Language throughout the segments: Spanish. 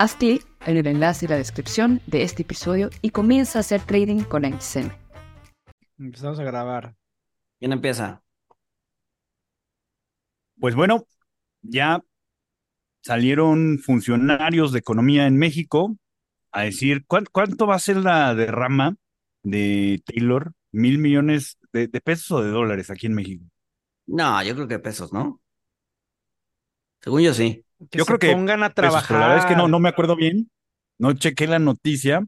Haz clic en el enlace y la descripción de este episodio y comienza a hacer trading con XM. Empezamos a grabar. ¿Quién empieza? Pues bueno, ya salieron funcionarios de economía en México a decir cuánto va a ser la derrama de Taylor, mil millones de, de pesos o de dólares aquí en México. No, yo creo que pesos, ¿no? Según yo sí. Que Yo se creo que pongan a trabajar. la verdad es que no, no me acuerdo bien, no chequé la noticia.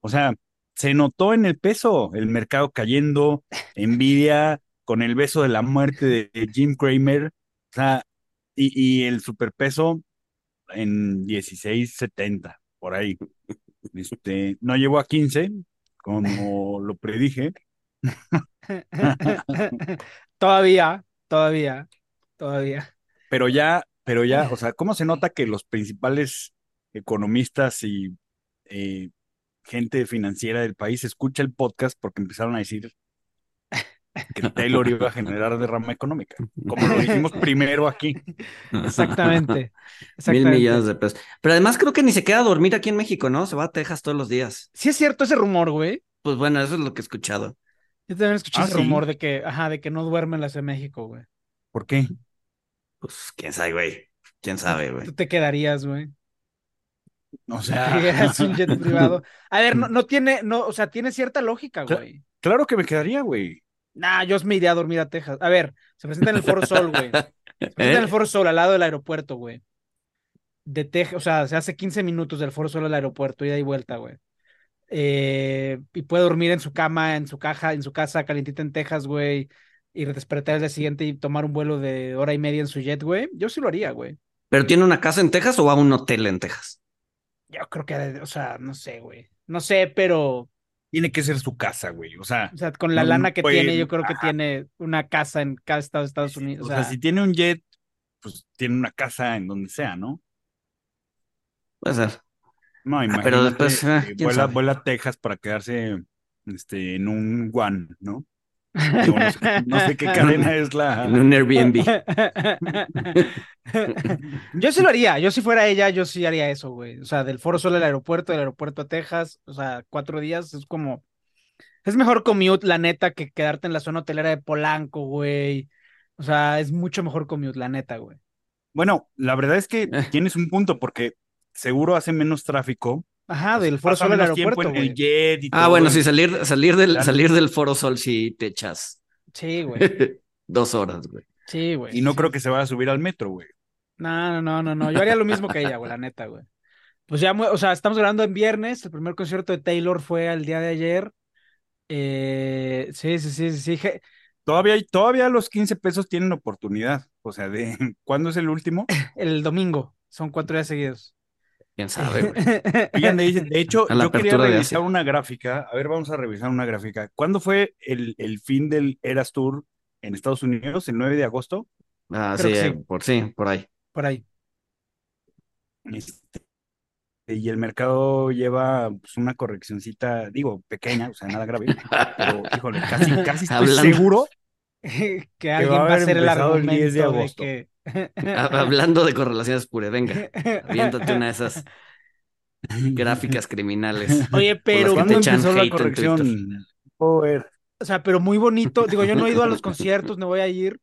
O sea, se notó en el peso, el mercado cayendo, envidia con el beso de la muerte de Jim Cramer, o sea, y, y el superpeso en 16.70, por ahí. Este, no llegó a 15, como lo predije. todavía, todavía, todavía. Pero ya, pero ya, o sea, ¿cómo se nota que los principales economistas y eh, gente financiera del país escucha el podcast porque empezaron a decir que Taylor iba a generar derrama económica, como lo dijimos primero aquí. Exactamente. Mil millones de pesos. Pero además creo que ni se queda a dormir aquí en México, ¿no? Se va a Texas todos los días. Sí es cierto ese rumor, güey. Pues bueno, eso es lo que he escuchado. Yo también escuché Ah, ese ¿sí? rumor de que, ajá, de que no duerme en la Ciudad de México, güey. ¿Por qué? Pues quién sabe, güey. Quién sabe, güey. Tú te quedarías, güey. O sea, un jet privado. A ver, no, no tiene, no, o sea, tiene cierta lógica, güey. claro que me quedaría, güey. Nah, yo me iría a dormir a Texas. A ver, se presenta en el Foro Sol, güey. Se presenta en el ¿Eh? Foro Sol, al lado del aeropuerto, güey. De Texas, o sea, se hace 15 minutos del Foro Sol al aeropuerto, ida y vuelta, güey. Eh, y puede dormir en su cama, en su caja, en su casa, calientita en Texas, güey. Y despertar el día siguiente y tomar un vuelo de hora y media en su jet, güey. Yo sí lo haría, güey. ¿Pero tiene una casa en Texas o va a un hotel en Texas? Yo creo que, o sea, no sé, güey. No sé, pero, Tiene que ser su casa, güey. O sea, o sea, con la No, lana que puede- tiene, yo creo que ajá. tiene una casa en cada estado de Estados Unidos. o sea, si tiene un jet, pues tiene una casa en donde sea, ¿no? Puede ser. No, imagínate, pero después, ah, eh, vuela, vuela a Texas para quedarse este, en un One, ¿no? Digo, no, sé, no sé qué cadena es la... En un Airbnb. Yo sí lo haría, yo si fuera ella, yo sí haría eso, güey. O sea, del Foro Sol al aeropuerto, del aeropuerto a Texas, o sea, cuatro días, es como... Es mejor commute, la neta, que quedarte en la zona hotelera de Polanco, güey. O sea, es mucho mejor commute, la neta, güey. Bueno, la verdad es que tienes un punto porque seguro hace menos tráfico. Ajá, pues, del Foro Sol al aeropuerto, en el güey. jet y Ah, todo bueno, eso. sí, salir, salir del, Claro. salir del Foro Sol sí te echas Sí, güey. dos horas, güey. Sí, güey. Y no sí. creo que se vaya a subir al metro, güey. No, no, no, no, no. Yo haría lo mismo que ella, güey, la neta, güey. Pues ya, o sea, estamos grabando en viernes. El primer concierto de Taylor fue el día de ayer. Eh, sí, sí, sí, sí, sí. Je- Todavía, hay- todavía los 15 pesos tienen oportunidad. O sea, de ¿cuándo es el último? El domingo. Son cuatro días seguidos. Quién sabe. Oigan, de, de hecho, A yo quería revisar una gráfica. A ver, vamos a revisar una gráfica. ¿Cuándo fue el, el fin del Eras Tour en Estados Unidos? ¿El 9 de agosto? Ah, sí, que eh, sí. por sí, por ahí. Por ahí. Este, y el mercado lleva pues, una correccioncita, digo, pequeña, o sea, nada grave. Pero, híjole, casi, casi estoy Hablando- seguro que alguien va a haber hacer el empezado el 10 de argumento de que. Hablando de correlaciones pure, venga, aviéntate una de esas gráficas criminales. Oye, pero, ¿Cuándo empezó la corrección? Puedo ver. o sea, pero muy bonito. Digo, yo no he ido a los conciertos, no voy a ir.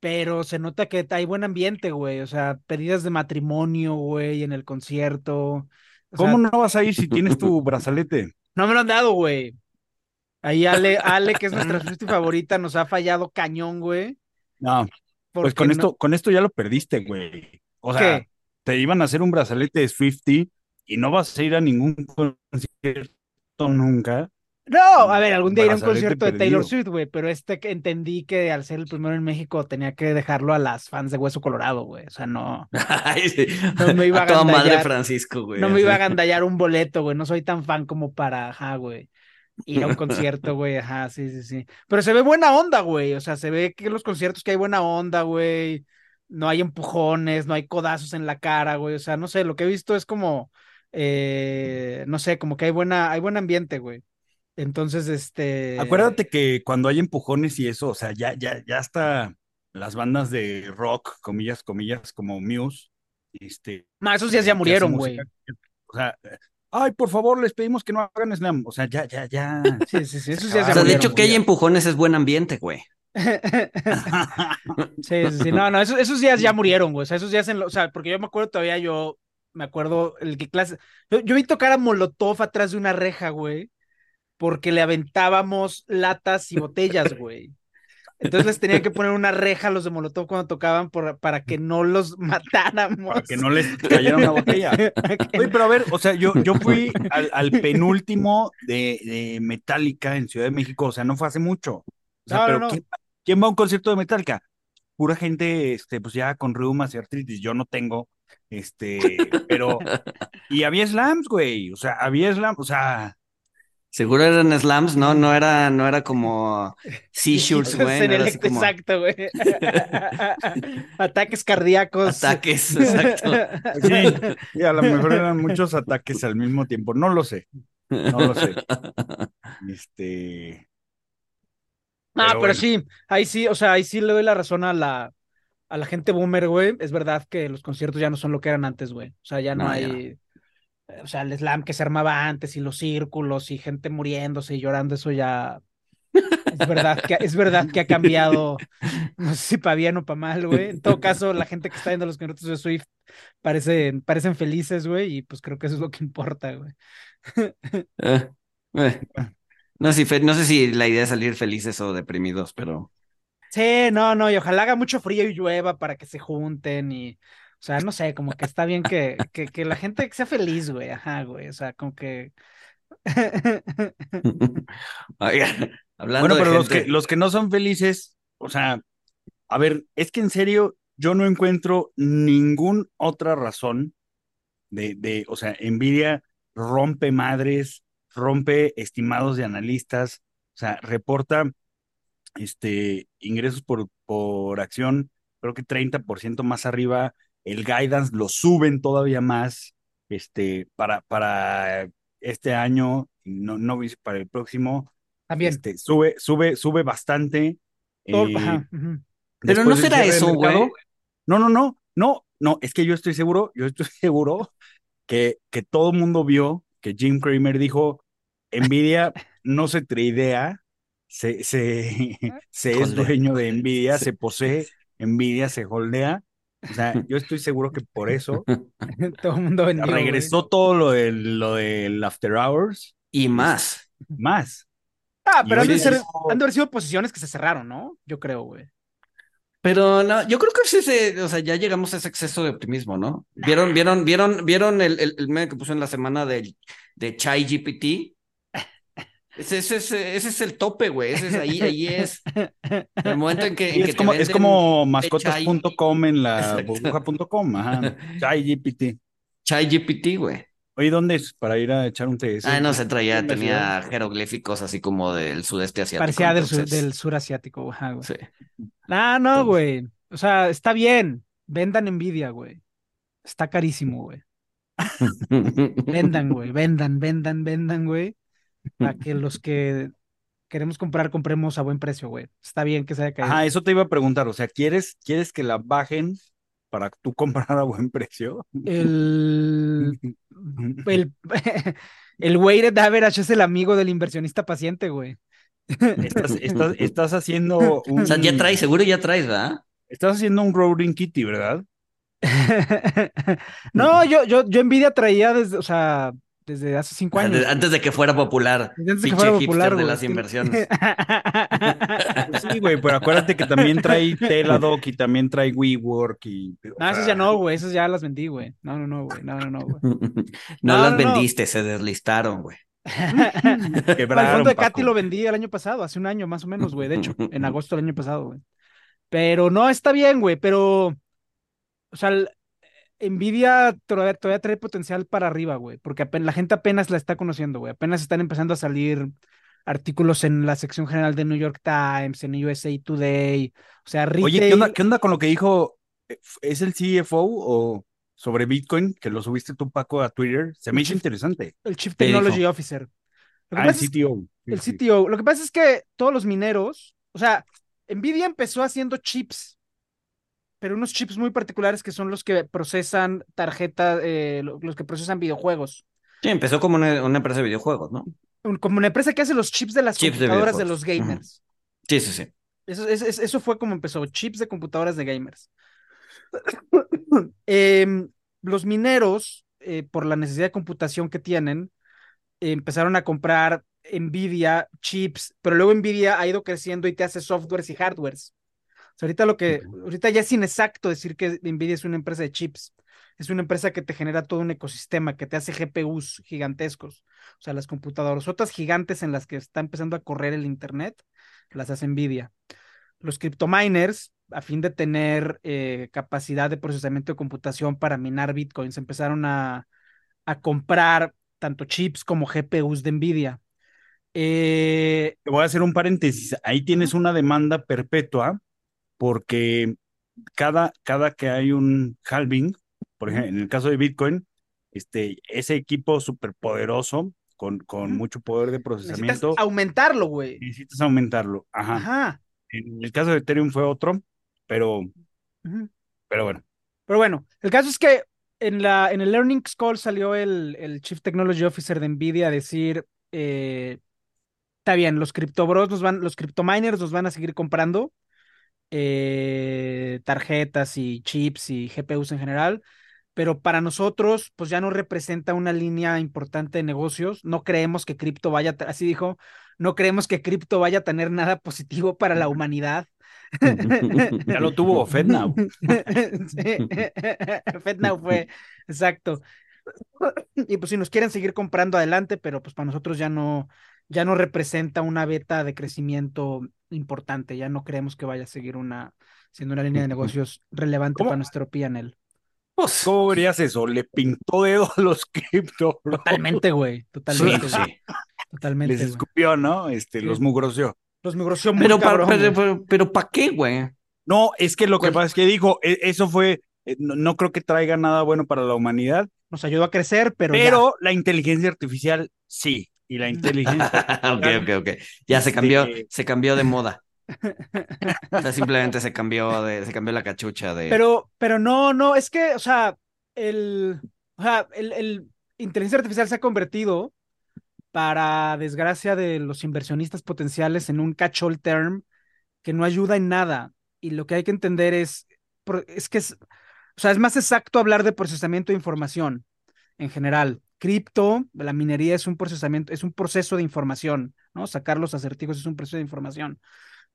Pero se nota que hay buen ambiente, güey. O sea, pedidas de matrimonio, güey, en el concierto. O ¿Cómo sea, no vas a ir si tienes tu brazalete? No me lo han dado, güey. Ahí Ale, Ale, que es nuestra Swiftie favorita, nos ha fallado cañón, güey. No, Pues con esto, con esto ya lo perdiste, güey. O sea, ¿Qué? te iban a hacer un brazalete de Swifty y no vas a ir a ningún concierto nunca. No, a ver, algún día iré a un concierto de Taylor perdido. Swift, güey, pero este que entendí que al ser el primero en México tenía que dejarlo a las fans de Hueso Colorado, güey. O sea, no, Ay, sí. No me iba a toda madre. Francisco, güey. no me iba a gandallar un boleto, güey. No soy tan fan como para, ajá, güey. Ir a un concierto, güey, ajá, sí, sí, sí. Pero se ve buena onda, güey. O sea, se ve que en los conciertos que hay buena onda, güey. No hay empujones, no hay codazos en la cara, güey. O sea, no sé, lo que he visto es como, eh, no sé, como que hay buena, hay buen ambiente, güey. Entonces, este. Acuérdate que cuando hay empujones y eso, o sea, ya, ya, ya hasta las bandas de rock, comillas, comillas, como Muse, este, No, esos días que ya murieron, güey. O sea, ay, por favor, les pedimos que no hagan slam. O sea, ya, ya, ya. Sí, sí, sí, Se días O ya sea, de hecho, que haya empujones es buen ambiente, güey. Sí, sí, sí, no, no, esos, esos días ya murieron, güey. O sea, esos días en lo- o sea, porque yo me acuerdo todavía, yo me acuerdo el que clase. Yo, yo vi tocar a Molotov atrás de una reja, güey, porque le aventábamos latas y botellas, güey. Entonces les tenían que poner una reja a los de Molotov cuando tocaban por- para que no los matáramos. para que no les cayera una botella. Oye, pero a ver, o sea, yo, yo fui al, al penúltimo de, de Metallica en Ciudad de México, o sea, no fue hace mucho. O sea, No, no, pero no. ¿quién, quién va a un concierto de Metallica? Pura gente, este, pues ya con reumas y artritis, yo no tengo, este, pero, y había slams, güey, o sea, había slams, o sea, Seguro eran slams, ¿no? No era, no era como seizures, güey. No como exacto, güey. Ataques cardíacos. ataques, exacto. sí, y a lo mejor eran muchos ataques al mismo tiempo, no lo sé, no lo sé, este, Ah, Pero pero, bueno. sí, ahí sí, o sea, ahí sí le doy la razón a la, a la gente boomer, güey. Es verdad que los conciertos ya no son lo que eran antes, güey. O sea, ya no, hay, o sea, el slam que se armaba antes y los círculos y gente muriéndose y llorando, eso ya es verdad que, es verdad que ha cambiado, no sé si para bien o para mal, güey. En todo caso, la gente que está viendo los conciertos de Swift parecen, parecen felices, güey, y pues creo que eso es lo que importa, güey. Eh, eh. No sé, si no sé si la idea es salir felices o deprimidos, pero Sí, no, no, y ojalá haga mucho frío y llueva para que se junten y, o sea, no sé, como que está bien que, que, que la gente sea feliz, güey, ajá, güey, o sea, como que... Hablando Bueno, de pero los gente- que, los que no son felices, o sea, a ver, es que en serio, yo no encuentro ninguna otra razón de, de, o sea, Nvidia rompe madres, rompe estimados de analistas, o sea, reporta este, ingresos por, por acción, creo que 30% más arriba, el guidance lo suben todavía más, este, para, para este año, no, no para el próximo, También, este, sube, sube, sube bastante. todo- eh, ajá. Pero no será eso, güey. No, no, no, no, no, es que yo estoy seguro, yo estoy seguro que, que todo el mundo vio que Jim Cramer dijo, Nvidia no se tradea, se, se, se es dueño de Nvidia, se posee Nvidia, se holdea. O sea, yo estoy seguro que por eso todo el mundo vendió, güey. regresó todo lo del, lo del After Hours Y más. más. Ah, pero han de, ser, han de haber sido posiciones que se cerraron, ¿no? Yo creo, güey. Pero no, yo creo que sí se, o sea, ya llegamos a ese exceso de optimismo, ¿no? ¿Vieron, vieron, vieron, vieron el, el, el meme que puso en la semana de, de Chai GPT? Ese, ese, ese, ese es el tope, güey. Ese es ahí, ahí es. El momento en que, en Y que es te como, es mascotas.com en la burbuja.com, ajá. ChatGPT. Chai GPT, güey. Oye, ¿dónde es? Para ir a echar un té. ¿Es Ah, no se traía, tenía jeroglíficos así como del sudeste asiático. Parecía del, sur, entonces, del sur asiático, ajá, güey. Sí. Ah, no, güey. O sea, está bien. Vendan envidia, güey. Está carísimo, güey. Vendan, güey. Vendan, vendan, vendan, güey. Para que los que queremos comprar, compremos a buen precio, güey. Está bien que se haya caído. Ajá, eso te iba a preguntar. O sea, ¿quieres, ¿quieres que la bajen para tú comprar a buen precio? El, el, el weighted average es el amigo del inversionista paciente, güey. Estás, estás, estás haciendo un, O sea, ya traes, seguro ya traes, ¿verdad? estás haciendo un Roaring Kitty, ¿verdad? No, yo, yo, yo Nvidia traía desde, o sea, desde hace cinco años. Antes de que fuera popular. Desde antes de que fuera popular, de las inversiones. Pues sí, güey, pero acuérdate que también trae Teladoc y también trae WeWork y... No, esas sea, ya no, güey. Esas ya las vendí, güey. No, no, no, güey. No, no, no, güey. no, No, las no, no. vendiste, se deslistaron, güey. el Quebraron, fondo de Paco. Katy lo vendí el año pasado, hace un año más o menos, güey. De hecho, en agosto del año pasado, güey. Pero no, está bien, güey. Pero, o sea, el- Nvidia todavía, todavía trae potencial para arriba, güey. Porque la gente apenas la está conociendo, güey. Apenas están empezando a salir artículos en la sección general de New York Times, en USA Today. O sea, retail. Oye, ¿qué onda, ¿qué onda con lo que dijo? eh, ¿Es el CFO o sobre Bitcoin que lo subiste tú, Paco, a Twitter? Se me hizo interesante. El Chief. Technology Officer. Ah, el es- CTO. Sí, El. CTO. Lo que pasa es que todos los mineros, o sea, Nvidia empezó haciendo chips, pero unos chips muy particulares que son los que procesan tarjetas, eh, lo- los que procesan videojuegos. Sí, empezó como una, una empresa de videojuegos, ¿no? Como una empresa que hace los chips de las Chips computadoras de, los gamers. Sí, sí, sí. Eso, es- es- eso fue como empezó, chips de computadoras de gamers. Em, los mineros, eh, por la necesidad de computación que tienen, empezaron a comprar Nvidia chips, pero luego Nvidia ha ido creciendo y te hace softwares y hardwares. O sea, ahorita lo que, ahorita ya es inexacto decir que Nvidia es una empresa de chips. Es una empresa que te genera todo un ecosistema, que te hace GPUs gigantescos. O sea, las computadoras, otras gigantes en las que está empezando a correr el Internet, las hace Nvidia. Los cryptominers, a fin de tener eh, capacidad de procesamiento de computación para minar bitcoins, empezaron a, a comprar tanto chips como GPUs de Nvidia. Eh, Te voy a hacer un paréntesis. Ahí tienes una demanda perpetua porque cada, cada que hay un halving, por ejemplo, en el caso de Bitcoin, este, ese equipo superpoderoso con, con mucho poder de necesitas procesamiento, aumentarlo, güey. necesitas aumentarlo. Ajá. Ajá. En el caso de Ethereum fue otro, pero, pero bueno. Pero bueno, el caso es que en, la, en el Earnings Call salió el, el Chief Technology Officer de Nvidia a decir, eh, está bien, los criptobros nos van, los cryptominers nos van a seguir comprando eh, tarjetas y chips y GPUs en general, pero para nosotros, pues ya no representa una línea importante de negocios. No creemos que cripto vaya, a- así dijo, no creemos que cripto vaya a tener nada positivo para la humanidad. Ya lo tuvo FedNow. Sí. FedNow fue, exacto. Y pues si nos quieren seguir comprando adelante, pero pues para nosotros ya no, ya no representa una beta de crecimiento importante. Ya no creemos que vaya a seguir una, siendo una línea de negocios relevante ¿Cómo? para nuestro P&L. Pues, ¿Cómo verías eso? Le pintó dedo a los cripto. bro. Totalmente, güey. Totalmente, sí. Totalmente, Les escupió, ¿no? Este, Sí. los mugroció. Los migroció muy Pero, pero, pero, pero ¿para qué, güey? No, es que lo que ¿Cuál? pasa es que dijo, e- eso fue, eh, no, no creo que traiga nada bueno para la humanidad, Nos ayudó a crecer, pero, ya. pero la inteligencia artificial sí. Y la inteligencia ok, ok, ok. Ya se cambió, se cambió de moda. O sea, simplemente se cambió de, se cambió la cachucha de. Pero, pero no, no, es que, o sea, el, o sea, el, el inteligencia artificial se ha convertido, para desgracia de los inversionistas potenciales, en un catch-all term que no ayuda en nada. Y lo que hay que entender es, es que es, o sea, es más exacto hablar de procesamiento de información en general. Cripto, la minería es un procesamiento, es un proceso de información, ¿no? Sacar los acertijos es un proceso de información.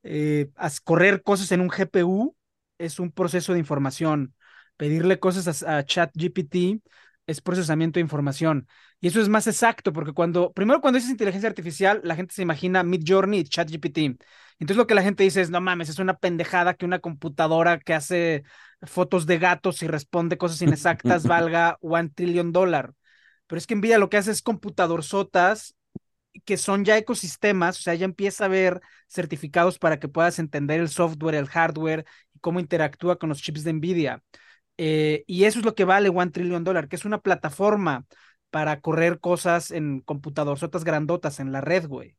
Eh, correr cosas en un GPU es un proceso de información. Pedirle cosas a, a ChatGPT es procesamiento de información. Y eso es más exacto, porque cuando, primero cuando dices inteligencia artificial, la gente se imagina Midjourney y ChatGPT. Entonces lo que la gente dice es, no mames, es una pendejada que una computadora que hace fotos de gatos y responde cosas inexactas valga one trillion dólar. Pero es que Nvidia lo que hace es computadorzotas que son ya ecosistemas, o sea, ya empieza a haber certificados para que puedas entender el software, el hardware y cómo interactúa con los chips de Nvidia. Eh, y eso es lo que vale One Trillion Dollar, que es una plataforma para correr cosas en computadorzotas grandotas en la red, güey.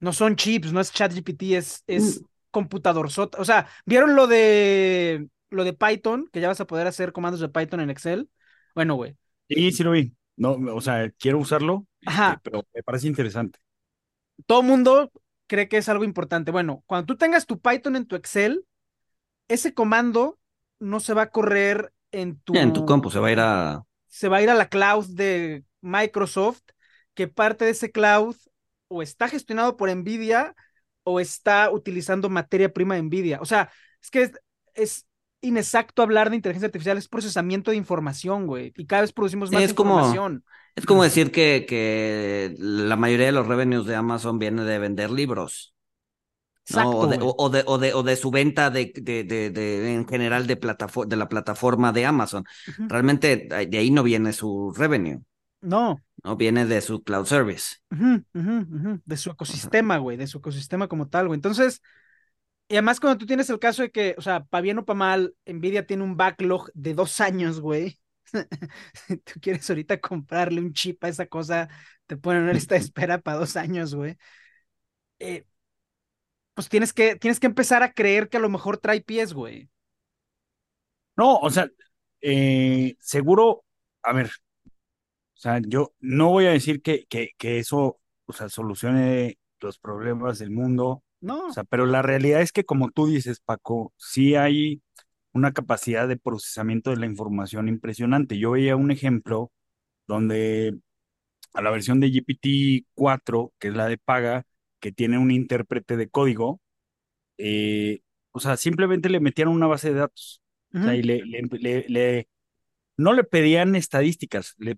No son chips, no es ChatGPT, es, es Mm. computadorzota. O sea, ¿vieron lo de lo de Python? Que ya vas a poder hacer comandos de Python en Excel. Bueno, güey. Sí, sí lo vi. No, o sea, quiero usarlo, este, Ajá. pero me parece interesante. todo mundo cree que es algo importante. Bueno, cuando tú tengas tu Python en tu Excel, ese comando no se va a correr en tu, en tu compu se va a ir a. se va a ir a la cloud de, Microsoft que parte de ese cloud o está gestionado por Nvidia o está utilizando materia prima de Nvidia. O sea, es que es, es inexacto hablar de inteligencia artificial, es procesamiento de información, güey. Y cada vez producimos más Es como- información. Es como decir que, que la mayoría de los revenues de Amazon viene de vender libros. ¿no? Exacto, o, de, güey. o, de, o, de, o de su venta de, de, en general de, de la plataforma de Amazon. Ujú. Realmente de ahí no viene su revenue, No. ¿no? Viene de su cloud service. De su ecosistema, güey, de su ecosistema como tal, güey. Entonces, y además cuando tú tienes el caso de que, o sea, para bien o para mal, Nvidia tiene un backlog de dos años, güey. Si tú quieres ahorita comprarle un chip a esa cosa, te ponen una lista de espera para dos años, güey. Eh, pues tienes que, tienes que empezar a creer que a lo mejor trae pies, güey. No, o sea, eh, seguro, a ver, o sea, yo no voy a decir que, que, que eso, o sea, solucione los problemas del mundo, No. o sea, pero la realidad es que como tú dices, Paco, sí hay una capacidad de procesamiento de la información impresionante. Yo veía un ejemplo donde a la versión de GPT-4, que es la de paga, que tiene un intérprete de código, eh, o sea, simplemente le metían una base de datos. O sea, y le, le, le- le- no le pedían estadísticas, le,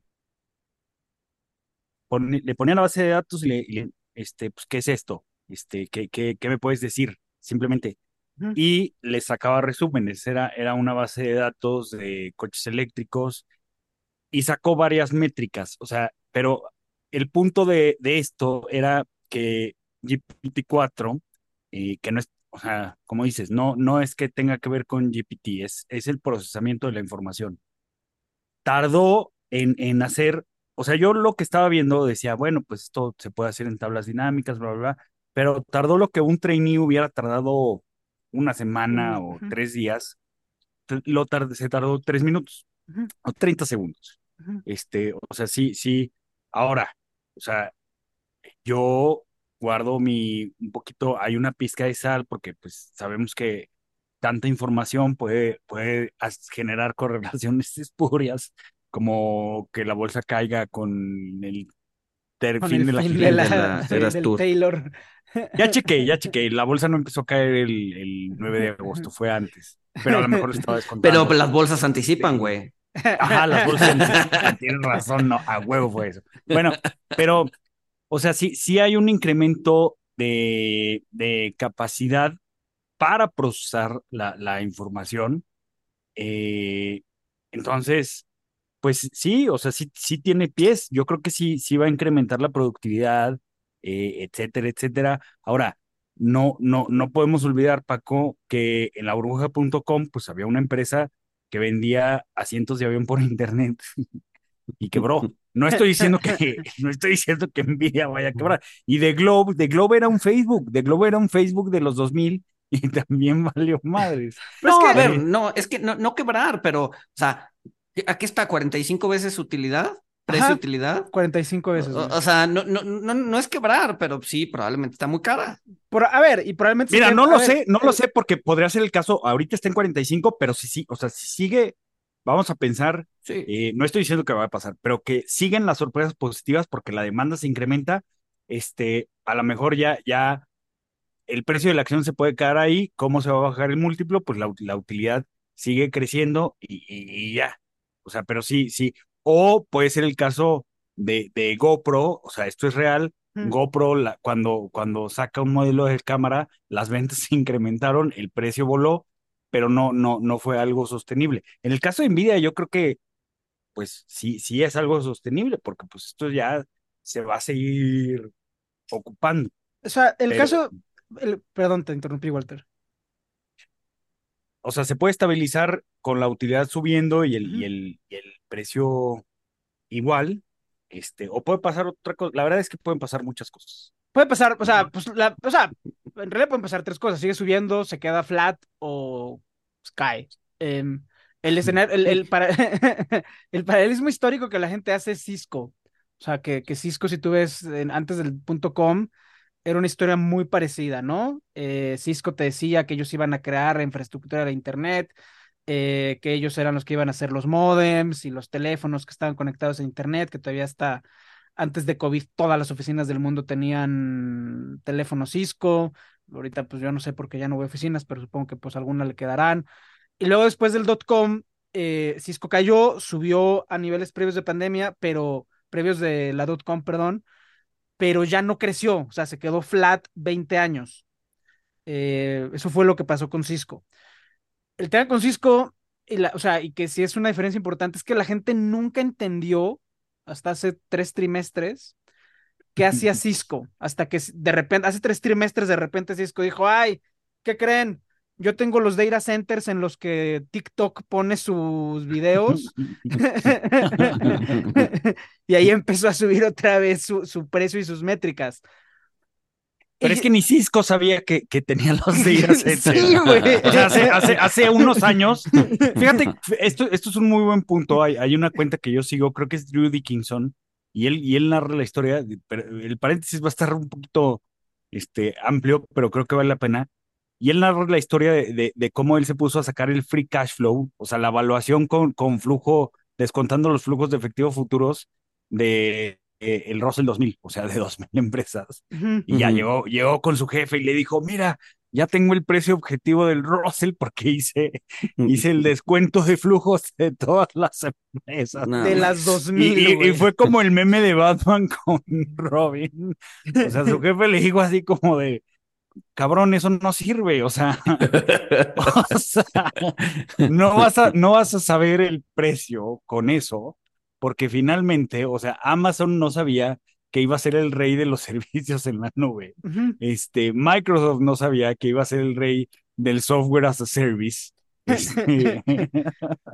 pone- le ponían la base de datos y le, y le, este, pues, ¿qué es esto? Este, ¿qué, qué, qué me puedes decir? Simplemente. ujú. Y le sacaba resúmenes, era, era una base de datos de coches eléctricos y sacó varias métricas, o sea, pero el punto de, de esto era que GPT-4, eh, que no es, o sea, como dices, no, no es que tenga que ver con GPT, es, es el procesamiento de la información. Tardó en, en hacer, o sea, yo lo que estaba viendo decía, bueno, pues esto se puede hacer en tablas dinámicas, bla, bla, bla, pero tardó lo que un trainee hubiera tardado una semana o Ujú. tres días, lo tar- se tardó tres minutos o 30 segundos. Ujú. Este, o sea, sí, sí. Ahora, o sea, yo guardo mi, un poquito, hay una pizca de sal porque pues sabemos que tanta información puede, puede generar correlaciones espurias, como que la bolsa caiga con el ter- Con fin el de la fin de la, de la- del. Taylor. Ya chequé, ya chequé. La bolsa no empezó a caer el, el 9 de agosto, fue antes. Pero a lo mejor estaba descontando. Pero las bolsas anticipan, güey. Ajá, las bolsas anticipan, tienes razón, no, a huevo fue eso. Bueno, pero, o sea, sí, sí hay un incremento de, de capacidad para procesar la, la información. Eh, entonces, pues sí, o sea, sí, sí tiene pies. Yo creo que sí, sí va a incrementar la productividad, eh, etcétera, etcétera. Ahora, no, no, no podemos olvidar, Paco, que en la burbuja.com, pues había una empresa que vendía asientos de avión por internet y quebró. No estoy diciendo que, no estoy diciendo que Nvidia vaya a quebrar. Y The Globe, The Globe era un Facebook, The Globe era un Facebook de los 2000 y también valió madres. Pero es no, que- a ver, no, es que no, no quebrar, pero, o sea, aquí está 45 veces utilidad, precio Ajá. utilidad. 45 veces. O, sea, no, no, no, no es quebrar, pero sí, probablemente está muy cara. Por- a ver, y probablemente. Mira, no lo ver, sé, no lo sé porque podría ser el caso, ahorita está en 45, pero si sí, o sea, si sigue, vamos a pensar, Sí. eh, no estoy diciendo que va a pasar, pero que siguen las sorpresas positivas porque la demanda se incrementa, este, a lo mejor ya, ya el precio de la acción se puede quedar ahí, ¿cómo se va a bajar el múltiplo? Pues la, la utilidad sigue creciendo y, y- y ya, o sea, pero sí, sí, o puede ser el caso de, de GoPro, o sea, esto es real, Mm. GoPro, la- cuando, cuando saca un modelo de cámara, las ventas se incrementaron, el precio voló, pero no, no, no fue algo sostenible. En el caso de Nvidia, yo creo que, pues sí, sí es algo sostenible, porque pues esto ya se va a seguir ocupando. O sea, el Pero- caso. el- perdón, te interrumpí, Walter. O sea, se puede estabilizar con la utilidad subiendo y el, y el, y el precio igual, este, o puede pasar otra cosa. La verdad es que pueden pasar muchas cosas. Puede pasar, o sea, pues la, o sea, en realidad pueden pasar tres cosas. Sigue subiendo, se queda flat o pues, cae. Em, el escenario, el, el, para- el paralelismo histórico que la gente hace es Cisco. O sea, que, que Cisco, si tú ves en- antes del punto com, era una historia muy parecida, ¿no? Eh, Cisco te decía que ellos iban a crear la infraestructura de Internet, eh, que ellos eran los que iban a hacer los modems y los teléfonos que estaban conectados a internet, que todavía está, antes de COVID, todas las oficinas del mundo tenían teléfono Cisco. Ahorita, pues yo no sé por qué ya no voy a oficinas, pero supongo que pues alguna le quedarán. Y luego después del dot com, eh, Cisco cayó, subió a niveles previos de pandemia, pero previos de la dot com, perdón, pero ya no creció, o sea, se quedó flat 20 años. Eh, eso fue lo que pasó con Cisco. El tema con Cisco, y la, o sea, y que sí es una diferencia importante, es que la gente nunca entendió hasta hace tres trimestres qué hacía Cisco, hasta que de repente, hace tres trimestres de repente Cisco dijo, ay, ¿qué creen? Yo tengo los data centers en los que TikTok pone sus videos. y ahí empezó a subir otra vez su, su precio y sus métricas. Pero es que ni Cisco sabía que, que tenía los data centers. Sí, güey. O sea, hace, hace, hace, unos años, fíjate, esto, esto es un muy buen punto. Hay, hay una cuenta que yo sigo, creo que es Drew Dickinson, y él, y él narra la historia. Pero el paréntesis va a estar un poquito este, amplio, pero creo que vale la pena. Y él narra la historia de, de, de, cómo él se puso a sacar el free cash flow, o sea, la evaluación con, con flujo, descontando los flujos de efectivo futuros de eh, el Russell 2000, o sea, de 2000 empresas. Uh -huh. Y ya llegó, llegó con su jefe y le dijo, mira, ya tengo el precio objetivo del Russell porque hice, hice el descuento de flujos de todas las empresas. No. De las 2000. Y, y, y, fue como el meme de Batman con Robin. O sea, su jefe le dijo así como de, cabrón, eso no sirve, o sea, o sea no, vas a, no vas a saber el precio con eso, porque finalmente, o sea, Amazon no sabía que iba a ser el rey de los servicios en la nube. Uh -huh. Este, Microsoft no sabía que iba a ser el rey del software as a service. Este,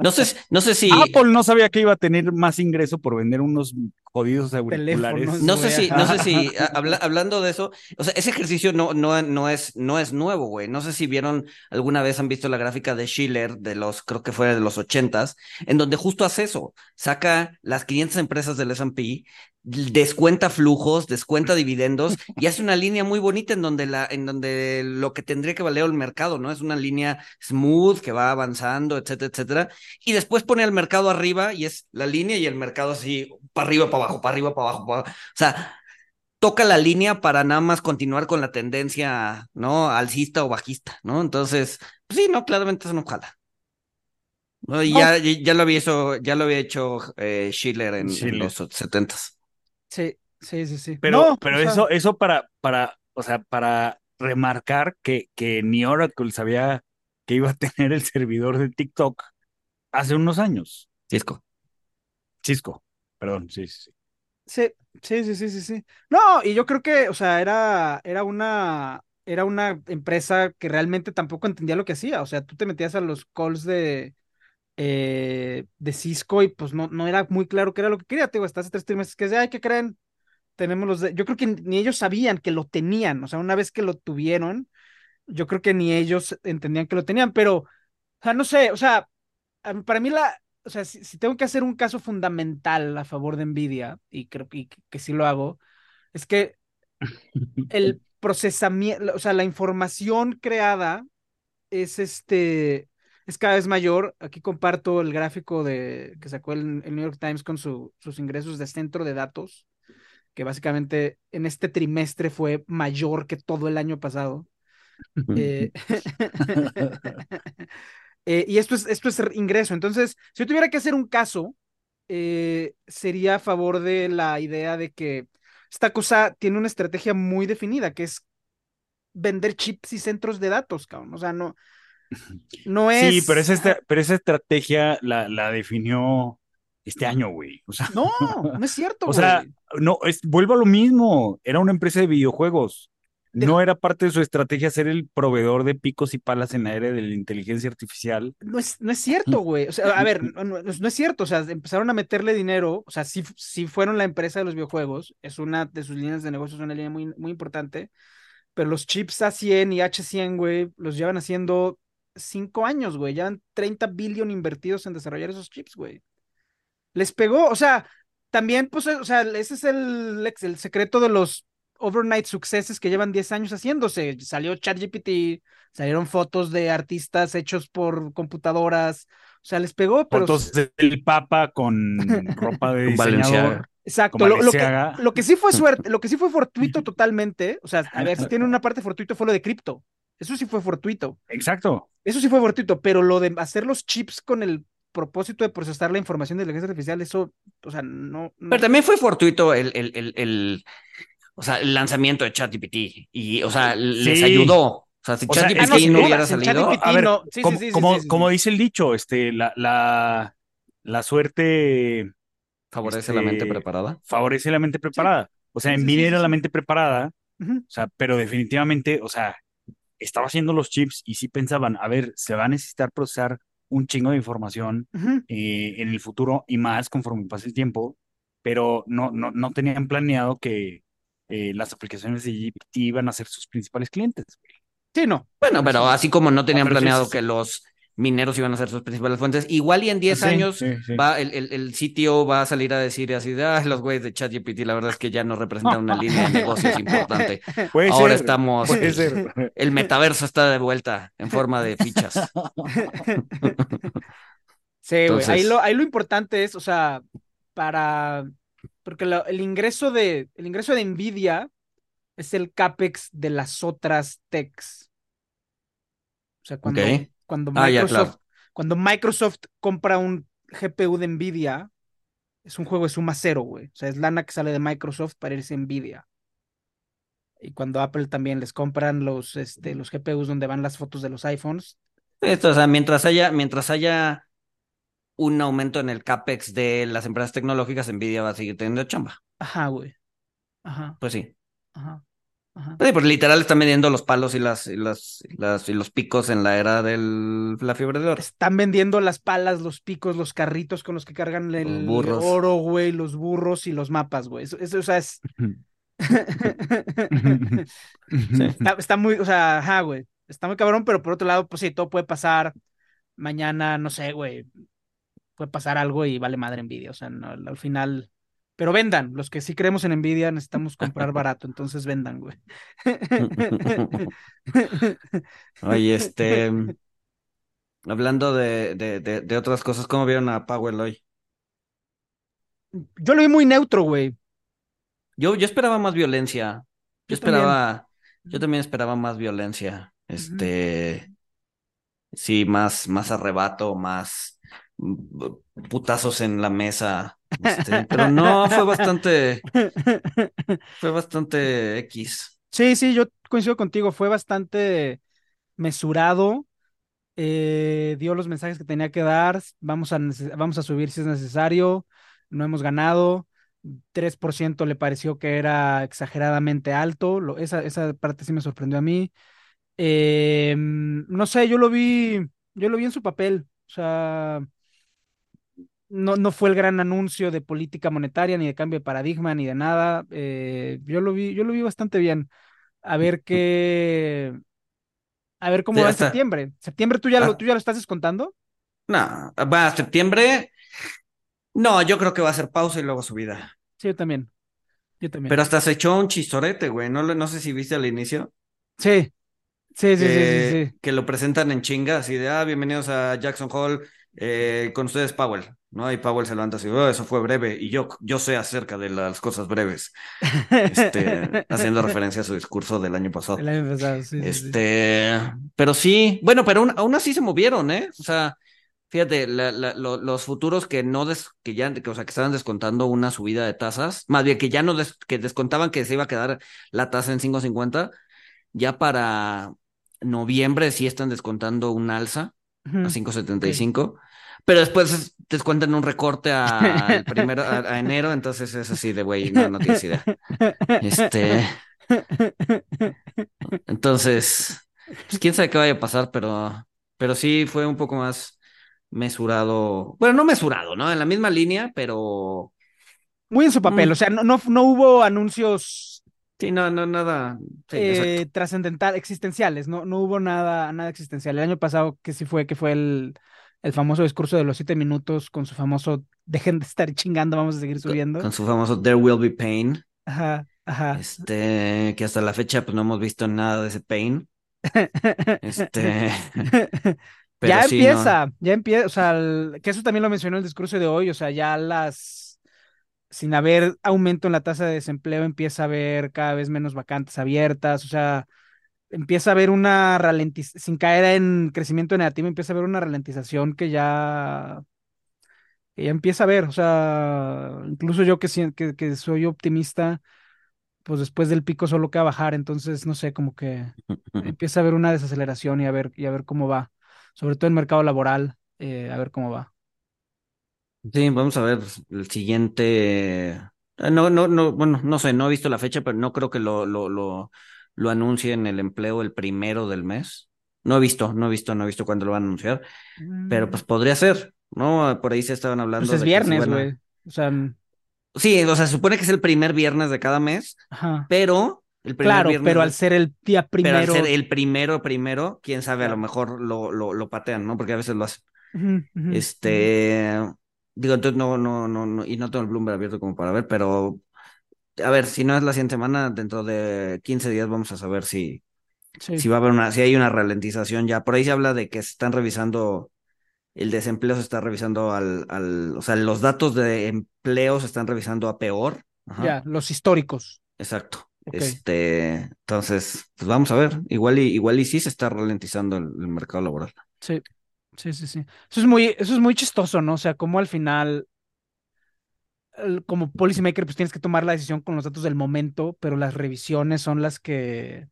no sé, no sé si Apple no sabía que iba a tener más ingreso por vender unos jodidos auriculares. No sé si, no sé si habla, hablando de eso, o sea, ese ejercicio no, no, no es, no es nuevo, güey. No sé si vieron alguna vez han visto la gráfica de Schiller de los, creo que fue de los ochentas, en donde justo hace eso, saca las 500 empresas del S&P, descuenta flujos, descuenta dividendos y hace una línea muy bonita en donde la, en donde lo que tendría que valer el mercado, ¿no? Es una línea smooth que va avanzando, etcétera, etcétera. Y después pone al mercado arriba y es la línea y el mercado así, para arriba, para abajo, para arriba, para abajo, para abajo. O sea, toca la línea para nada más continuar con la tendencia, ¿no? Alcista o bajista, ¿no? Entonces, pues sí, no, claramente eso no jala. ¿no? Y ya, ya, lo había hecho, ya lo había hecho eh, Schiller en, Schiller. en los setentas. Sí, sí, sí, sí. Pero, no, pero o sea, eso, eso para, para, o sea, para remarcar que, que ni Oracle sabía que iba a tener el servidor de TikTok hace unos años. Cisco. Cisco, perdón, sí, sí. Sí, sí, sí, sí, sí, sí. No, y yo creo que, o sea, era, era una, era una empresa que realmente tampoco entendía lo que hacía. O sea, tú te metías a los calls de, eh, de Cisco y pues no, no era muy claro qué era lo que quería, te digo, hasta hace tres trimestres que es de, ay, ¿qué creen? Tenemos los de... Yo creo que ni ellos sabían que lo tenían, o sea, una vez que lo tuvieron, yo creo que ni ellos entendían que lo tenían, pero, o sea, no sé, o sea, para mí la, o sea, si, si tengo que hacer un caso fundamental a favor de Nvidia, y creo que, que sí lo hago, es que el procesamiento, o sea, la información creada es este, es cada vez mayor. Aquí comparto el gráfico de, que sacó el, el New York Times con su, sus ingresos de centro de datos, que básicamente en este trimestre fue mayor que todo el año pasado. eh, eh, y esto es, esto es ingreso. Entonces, si yo tuviera que hacer un caso, eh, sería a favor de la idea de que esta cosa tiene una estrategia muy definida, que es vender chips y centros de datos, cabrón. O sea, no, no es. Sí, pero esa, pero esa estrategia la, la definió este año, güey. O sea, no, no es cierto. o sea, no, es, vuelvo a lo mismo. Era una empresa de videojuegos. No era parte de su estrategia ser el proveedor de picos y palas en era de la inteligencia artificial. No es, no es cierto, güey. O sea, a ver, no, no, no, es cierto. O sea, empezaron a meterle dinero. O sea, sí, sí fueron la empresa de los videojuegos. Es una de sus líneas de negocios, una línea muy, muy importante. Pero los chips A100 y H100, güey, los llevan haciendo cinco años, güey. Llevan 30 billion invertidos en desarrollar esos chips, güey. Les pegó, o sea, también, pues, o sea, ese es el, el secreto de los overnight successes que llevan 10 años haciéndose. Salió ChatGPT, salieron fotos de artistas hechos por computadoras. O sea, les pegó, pero. Fotos del Papa con ropa de diseñador. Exacto. Lo, lo que, Balenciaga. lo que sí fue suerte, lo que sí fue fortuito totalmente. O sea, a ver, si tiene una parte fortuito fue lo de cripto. Eso sí fue fortuito. Exacto. Eso sí fue fortuito, pero lo de hacer los chips con el propósito de procesar la información de la inteligencia artificial, eso, o sea, no. no- Pero también fue fortuito el, el, el, el- o sea, el lanzamiento de ChatGPT. Y, o sea, les Sí. ayudó. O sea, si ChatGPT no, no hubiera salido. ChatGPT A ver, no. Sí, sí, como, sí, dice el dicho, este, la, la, la suerte Favorece este, la mente preparada. favorece la mente preparada. O sea, Sí, sí, Nvidia sí, era sí, la mente preparada, o sea, pero definitivamente, o sea, estaba haciendo los chips y sí pensaban, a ver, se va a necesitar procesar un chingo de información eh, en el futuro y más conforme pase el tiempo, pero no, no, no tenían planeado que eh, las aplicaciones de GPT iban a ser sus principales clientes. Sí, no. Bueno, pero así como no tenían Ah, planeado que los mineros iban a ser sus principales fuentes, igual y en 10 Sí, años sí, sí. va el, el, el sitio va a salir a decir así "Ay, los güeyes de ChatGPT, la verdad es que ya no representan una línea de negocios importante. Puede Ahora ser, estamos, puede ser. el metaverso está de vuelta en forma de fichas. Sí, güey. Entonces- Ahí lo, ahí lo importante es, o sea, para. Porque el ingreso de. El ingreso de Nvidia es el CAPEX de las otras techs. O sea, cuando, cuando Ah, ya, Microsoft, claro. cuando Microsoft compra un GPU de Nvidia, es un juego de suma cero, güey. O sea, es lana que sale de Microsoft para irse a Nvidia. Y cuando Apple también les compran los, este, los GPUs donde van las fotos de los iPhones, Esto, o sea, mientras haya, mientras haya un aumento en el CAPEX de las empresas tecnológicas, Nvidia va a seguir teniendo chamba. ajá, güey. Ajá, Pues sí. ajá, ajá. Sí, pues literal están midiendo los palos y las, y las, y las, y los picos en la era de la fiebre de oro. Están vendiendo las palas, los picos, los carritos con los que cargan el burros. oro, güey, los burros y los mapas, güey. Eso, eso, o sea, es. está, está muy, o sea, ajá, güey. Está muy cabrón, pero por otro lado, pues sí, todo puede pasar. Mañana, no sé, güey. Puede pasar algo y vale madre Nvidia. O sea, no, al final. Pero vendan, los que sí creemos en Nvidia necesitamos comprar barato, entonces vendan, güey. Oye, este. Hablando de, de, de, de otras cosas, ¿cómo vieron a Powell hoy? Yo lo vi muy neutro, güey. Yo, yo esperaba más violencia. Yo Yo también. esperaba, yo también esperaba más violencia. Este, sí, más, más arrebato, más putazos en la mesa. Este, pero no, fue bastante, fue bastante X. Sí, sí, yo coincido contigo, fue bastante mesurado, eh, dio los mensajes que tenía que dar, vamos a, vamos a subir si es necesario, no hemos ganado, 3% le pareció que era exageradamente alto, lo- esa, esa parte sí me sorprendió a mí. Eh, mm, no sé, yo lo vi, yo lo vi en su papel, o sea, no, no fue el gran anuncio de política monetaria, ni de cambio de paradigma, ni de nada. eh, yo lo vi, yo lo vi bastante bien. A ver qué, a ver cómo Sí, va en hasta- septiembre. ¿Septiembre tú ya lo, Ah. tú ya lo estás descontando? No, va a septiembre. No, yo creo que va a ser pausa y luego subida. Sí, yo también. Yo también. Pero hasta se echó un chistorete, güey. No, no sé si viste al inicio. Sí, sí, sí, sí, sí, que, sí. que lo presentan en chinga, así de, ah, bienvenidos a Jackson Hall, eh, con ustedes Powell, ¿no? Y Powell se levanta así, oh, eso fue breve, y yo, yo sé acerca de las cosas breves, este, haciendo referencia a su discurso del año pasado. El año pasado, sí, sí, sí. Este, pero sí, bueno, pero aún, aún así se movieron, ¿eh? O sea, fíjate, la- la- lo- los futuros que no des, que ya, que, o sea, que estaban descontando una subida de tasas, más bien que ya no des- que descontaban que se iba a quedar la tasa en 5.50, ya para noviembre sí están descontando un alza Ujú. a 5.75. Pero después descuentan un recorte a, primero, a, a enero, entonces es así de, güey, no, no tienes idea. Este, entonces, pues quién sabe qué vaya a pasar, pero, pero sí fue un poco más mesurado. Bueno, no mesurado, ¿no? En la misma línea, pero Muy en su papel, Mm. o sea, no, no, no hubo anuncios sí, no, no, nada. Sí, eh, trascendental, existenciales, no, no hubo nada, nada existencial. El año pasado que sí fue, que fue el, el famoso discurso de los siete minutos con su famoso dejen de estar chingando, vamos a seguir subiendo. Con su famoso There Will Be Pain. Ajá. Ajá. Este, que hasta la fecha pues no hemos visto nada de ese pain. Este, pero ya sí, no. empieza, ya empieza, o sea, el- que eso también lo mencionó en el discurso de hoy, o sea, ya las, sin haber aumento en la tasa de desempleo, empieza a haber cada vez menos vacantes abiertas, o sea, empieza a haber una ralentización, sin caer en crecimiento negativo, empieza a haber una ralentización que ya, que ya empieza a ver, o sea, incluso yo que, que, que soy optimista, pues después del pico solo queda bajar, entonces, no sé, como que empieza a haber una desaceleración y a ver, y a ver cómo va, sobre todo en el mercado laboral, eh, a ver cómo va. Sí, vamos a ver el siguiente. eh, No, no, no, bueno, no sé, no he visto la fecha, pero no creo que lo, lo, lo, lo anuncien el empleo el primero del mes. No he visto, no he visto, no he visto cuándo lo van a anunciar, pero pues podría ser, ¿no? Por ahí se estaban hablando Pues es de viernes, a- güey. O sea, mm, Sí, o sea, se supone que es el primer viernes de cada mes, ajá. pero el primer Claro, viernes pero al ser el día pero al primero. ser el primero, primero, quién sabe, a lo mejor lo, lo, lo patean, ¿no? Porque a veces lo hacen. Este, digo, entonces no, no, no, no, y no tengo el Bloomberg abierto como para ver, pero a ver, si no es la siguiente semana, dentro de 15 días vamos a saber si, Sí. si va a haber una, si hay una ralentización ya. Por ahí se habla de que se están revisando, el desempleo se está revisando al, al, o sea, los datos de empleo se están revisando a peor. Ajá, Ya, los históricos. Exacto. Este, entonces, pues vamos a ver. Igual y, igual y sí se está ralentizando el, el mercado laboral. Sí, sí, sí, sí. Eso es muy, eso es muy chistoso, ¿no? O sea, como al final, como policymaker, pues tienes que tomar la decisión con los datos del momento, pero las revisiones son las que.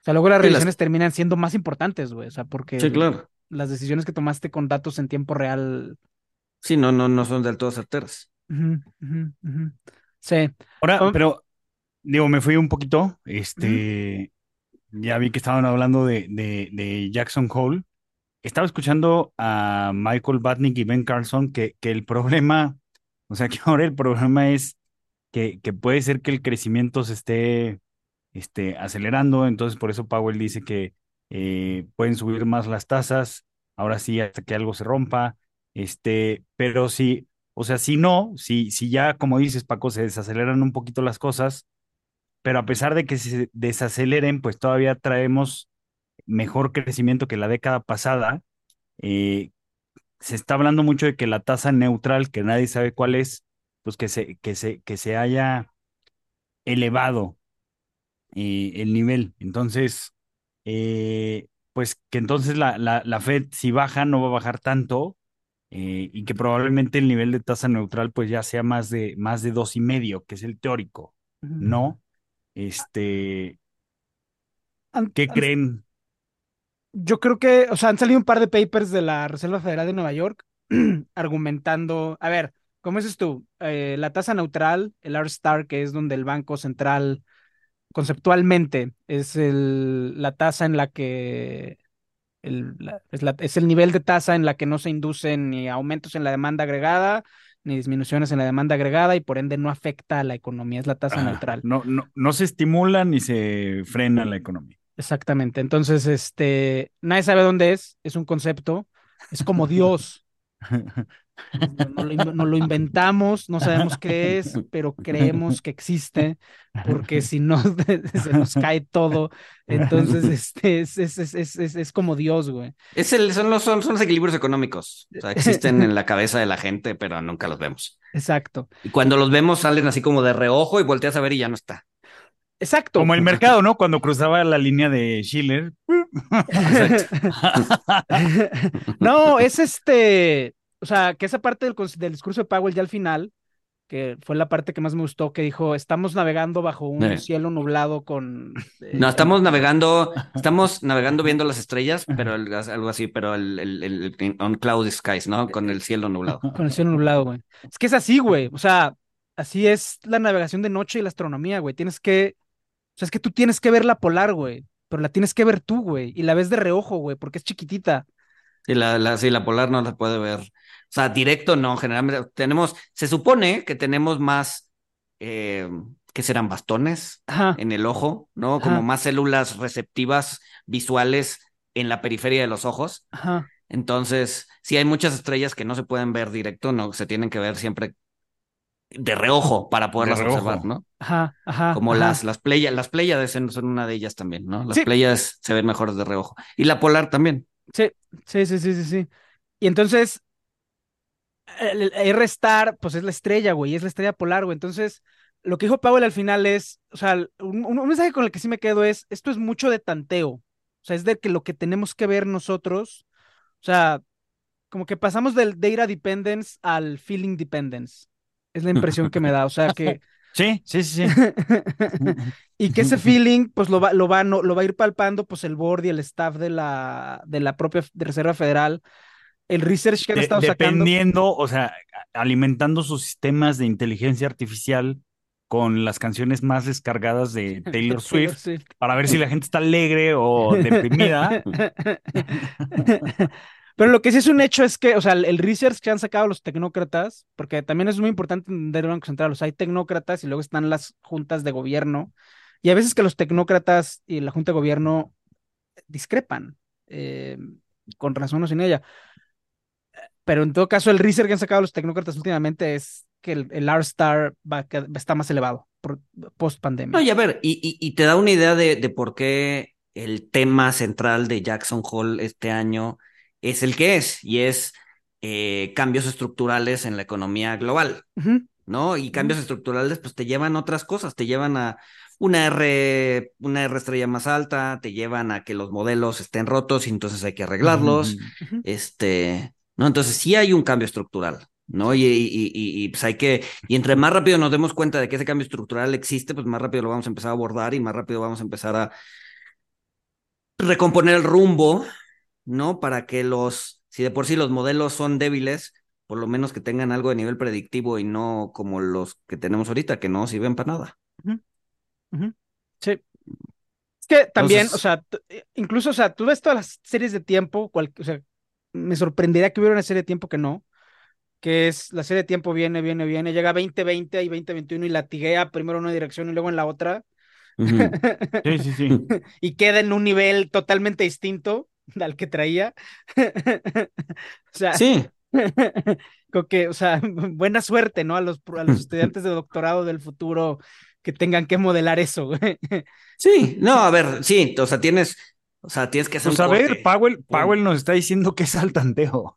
O sea, luego las revisiones terminan siendo más importantes, güey. O sea, porque Sí, claro. las decisiones que tomaste con datos en tiempo real. Sí, no, no, no son del todo certeras. Sí. Ahora, Oh. pero digo, me fui un poquito. Este, ya vi que estaban hablando de, de, de Jackson Hole. Estaba escuchando a Michael Batnick y Ben Carlson que, que el problema, o sea, que ahora el problema es que, que puede ser que el crecimiento se esté este, acelerando. Entonces, por eso Powell dice que eh, pueden subir más las tasas. Ahora sí, hasta que algo se rompa. Este, pero sí, o sea, si no, si, si ya, como dices, Paco, se desaceleran un poquito las cosas, pero a pesar de que se desaceleren, pues todavía traemos mejor crecimiento que la década pasada. Eh, se está hablando mucho de que la tasa neutral, que nadie sabe cuál es, pues que se, que se, que se haya elevado eh, el nivel. Entonces, eh, pues que entonces la, la, la Fed, si baja, no va a bajar tanto eh, y que probablemente el nivel de tasa neutral pues ya sea más de, más de dos y medio, que es el teórico. ¿no? Este, ¿qué creen? Yo creo que, o sea, han salido un par de papers de la Reserva Federal de Nueva York argumentando, a ver, ¿cómo dices tú? Eh, la tasa neutral, el R-Star, que es donde el Banco Central conceptualmente es el, la tasa en la que el, la- es, la- es el nivel de tasa en la que no se inducen ni aumentos en la demanda agregada ni disminuciones en la demanda agregada y por ende no afecta a la economía, es la tasa Ah, neutral. no, no, no se estimula ni se frena la economía. Exactamente. Entonces, este, nadie sabe dónde es, es un concepto, es como Dios. No, no lo, in- no lo inventamos, no sabemos qué es, pero creemos que existe, porque si no se nos cae todo. Entonces, este es, es, es, es, es- es como Dios, güey. Es el, son, los, son, son los equilibrios económicos. O sea, existen en la cabeza de la gente, pero nunca los vemos. Exacto. Y cuando los vemos salen así como de reojo y volteas a ver y ya no está. Exacto. Como el mercado, ¿no? Cuando cruzaba la línea de Schiller. No, es este, o sea, que esa parte del, discurso de Powell ya al final, que fue la parte que más me gustó, que dijo, estamos navegando bajo un Eh. cielo nublado con... eh, No, estamos navegando, estamos navegando viendo las estrellas, pero el- algo así, pero el, el, el- el- on cloudy skies, ¿no? Con el cielo nublado. Con el cielo nublado, güey. Es que es así, güey. O sea, así es la navegación de noche y la astronomía, güey. Tienes que, o sea, es que tú tienes que ver la polar, güey, pero la tienes que ver tú, güey, y la ves de reojo, güey, porque es chiquitita. Sí, la, la, sí, la polar no la puede ver. O sea, directo no, generalmente tenemos, se supone que tenemos más, eh, ¿qué serán? Bastones Ajá. en el ojo, ¿no? Ajá. Como más células receptivas visuales en la periferia de los ojos. Ajá. Entonces, sí hay muchas estrellas que no se pueden ver directo, no, se tienen que ver siempre de reojo para poderlas reojo. observar, ¿no? Ajá, ajá. Como ajá. las, las playas, las playas son son una de ellas también, ¿no? Las Sí. playas se ven mejores de reojo. Y la polar también. Sí, sí, sí, sí, sí, sí. Y entonces, el, el R-Star, pues es la estrella, güey, es la estrella polar, güey. Entonces, lo que dijo Powell al final es, o sea, un, un- un mensaje con el que sí me quedo es, esto es mucho de tanteo. O sea, es de que lo que tenemos que ver nosotros, o sea, como que pasamos del data dependence al feeling dependence. Es la impresión que me da, o sea, que... Sí, sí, sí, sí. y que ese feeling, pues lo va, lo va, no, lo va a ir palpando, pues el board y el staff de la, de la propia Reserva Federal, el research que han De- estado sacando. dependiendo, o sea, alimentando sus sistemas de inteligencia artificial con las canciones más descargadas de Taylor Swift Swift. para ver si la gente está alegre o deprimida. Pero lo que sí es un hecho es que, o sea, el, research que han sacado los tecnócratas, porque también es muy importante entender el Banco Central, o hay tecnócratas y luego están las juntas de gobierno, y a veces que los tecnócratas y la junta de gobierno discrepan, eh, con razón o sin ella. Pero en todo caso, el research que han sacado los tecnócratas últimamente es que el, R-Star está más elevado post pandemia. No, y a ver, y, y, y te da una idea de, de por qué el tema central de Jackson Hole este año es el que es, y es eh, cambios estructurales en la economía global, ¿no? Y cambios estructurales, pues te llevan a otras cosas, te llevan a una R, una R estrella más alta, te llevan a que los modelos estén rotos y entonces hay que arreglarlos, ujú. este, ¿no? Entonces sí hay un cambio estructural. ¿No? Y, y, y, y, pues hay que, y entre más rápido nos demos cuenta de que ese cambio estructural existe, pues más rápido lo vamos a empezar a abordar y más rápido vamos a empezar a recomponer el rumbo, ¿no? Para que los, si de por sí los modelos son débiles, por lo menos que tengan algo de nivel predictivo y no como los que tenemos ahorita, que no sirven para nada. Sí. Es que también, Entonces- o sea, eh, incluso, o sea, tú ves todas las series de tiempo, cual- o sea, me sorprendería que hubiera una serie de tiempo que no, que es la serie de tiempo viene, viene, viene, llega 2020 y 2021 y latiguea primero en una dirección y luego en la otra. Sí, sí, sí. y queda en un nivel totalmente distinto al que traía. O sea, Sí, que, o sea, buena suerte, ¿no? A los, a los estudiantes de doctorado del futuro que tengan que modelar eso, güey. sí, no, a ver, sí, o sea, tienes, o sea, tienes que hacer Pues un a ver, corte. Powell, Powell nos está diciendo que es al tanteo.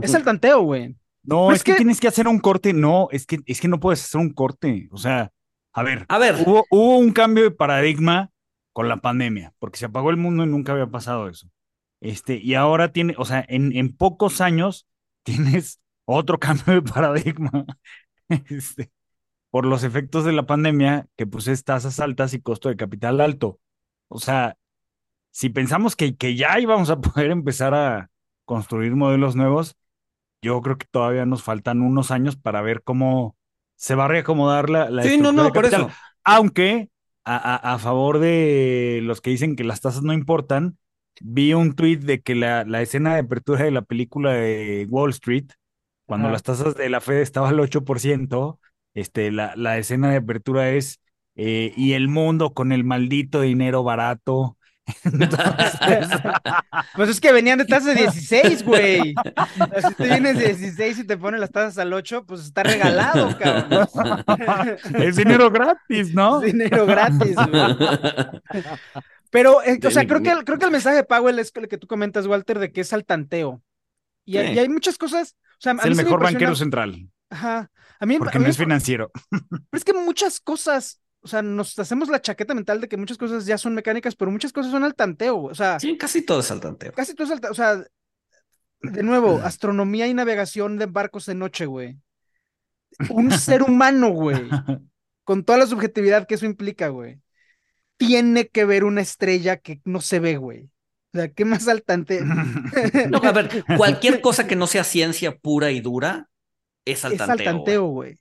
Es el tanteo, güey. No, es es que, que- tienes que hacer un corte. No, es que, es que no puedes hacer un corte. O sea, a ver, A ver, hubo, hubo un cambio de paradigma con la pandemia, porque se apagó el mundo y nunca había pasado eso. Este, y ahora tiene, o sea, en, en pocos años tienes otro cambio de paradigma. Este, por los efectos de la pandemia, que pues es tasas altas y costo de capital alto. O sea, si pensamos que, que ya íbamos a poder empezar a construir modelos nuevos, yo creo que todavía nos faltan unos años para ver cómo se va a reacomodar la, la sí, no, estructura no, de por capital. eso. Aunque a, a- a favor de los que dicen que las tasas no importan, vi un tuit de que la, la escena de apertura de la película de Wall Street, cuando las tasas de la Fed estaban al 8%, este, la, la escena de apertura es eh, y el mundo con el maldito dinero barato. Entonces, Pues es que venían de tasas de 16, güey. Si tú vienes de 16 y te ponen las tasas al 8, pues está regalado, cabrón. es dinero gratis, ¿no? Es dinero gratis, güey. Pero, eh, o sea, creo que, creo que el mensaje de Powell es el que tú comentas, Walter, de que es al tanteo. Y, hay- Sí. y hay muchas cosas. O sea, Es el me mejor banquero central, Ajá. A mí, porque a mí no es financiero. Pero es que muchas cosas, o sea, nos hacemos la chaqueta mental de que muchas cosas ya son mecánicas, pero muchas cosas son al tanteo. O sea, Sí, casi todo es al tanteo. casi todo es al ta- O sea, de nuevo, astronomía y navegación de barcos de noche, güey. Un ser humano, güey, con toda la subjetividad que eso implica, güey, tiene que ver una estrella que no se ve, güey. O sea, ¿qué más al tanteo? No, a ver, cualquier cosa que no sea ciencia pura y dura es al es al tanteo. güey.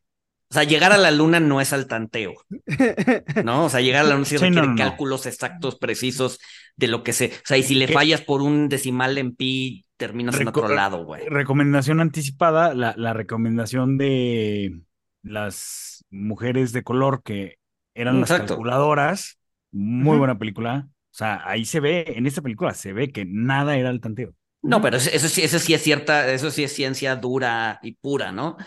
O sea, llegar a la luna no es al tanteo, ¿no? O sea, llegar a la luna sí Sí, no, requiere no, no. cálculos exactos, precisos de lo que se. O sea, y si le ¿Qué? fallas por un decimal en pi, terminas en otro lado, güey. Recomendación anticipada, la, la recomendación de las mujeres de color que eran las calculadoras, muy Ujú. buena película. O sea, ahí se ve, en esta película se ve que nada era el tanteo. No, pero eso, eso sí, eso sí es cierta, eso sí es ciencia dura y pura, ¿no?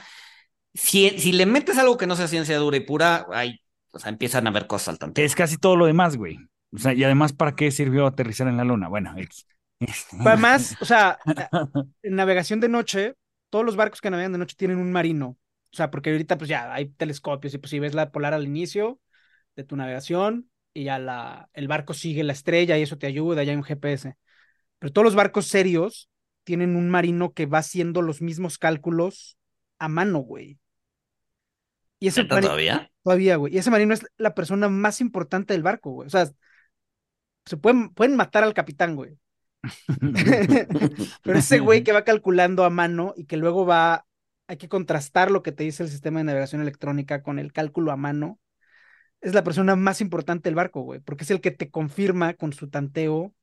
si, si le metes algo que no sea ciencia dura y pura, ahí, o sea, empiezan a ver cosas al tanteo. Es casi todo lo demás, güey. O sea, y además, ¿para qué sirvió aterrizar en la luna? Bueno, X. Además, o sea, en navegación de noche, todos los barcos que navegan de noche tienen un marino. O sea, porque ahorita pues ya hay telescopios y pues si ves la polar al inicio de tu navegación y ya la, el barco sigue la estrella y eso te ayuda, ya hay un GPS. Pero todos los barcos serios tienen un marino que va haciendo los mismos cálculos a mano, güey. Y ese ¿Neta marino, todavía? todavía, güey. Y ese marino es la persona más importante del barco, güey. O sea, se pueden, pueden matar al capitán, güey. Pero ese güey que va calculando a mano y que luego va, hay que contrastar lo que te dice el sistema de navegación electrónica con el cálculo a mano, es la persona más importante del barco, güey, porque es el que te confirma con su tanteo.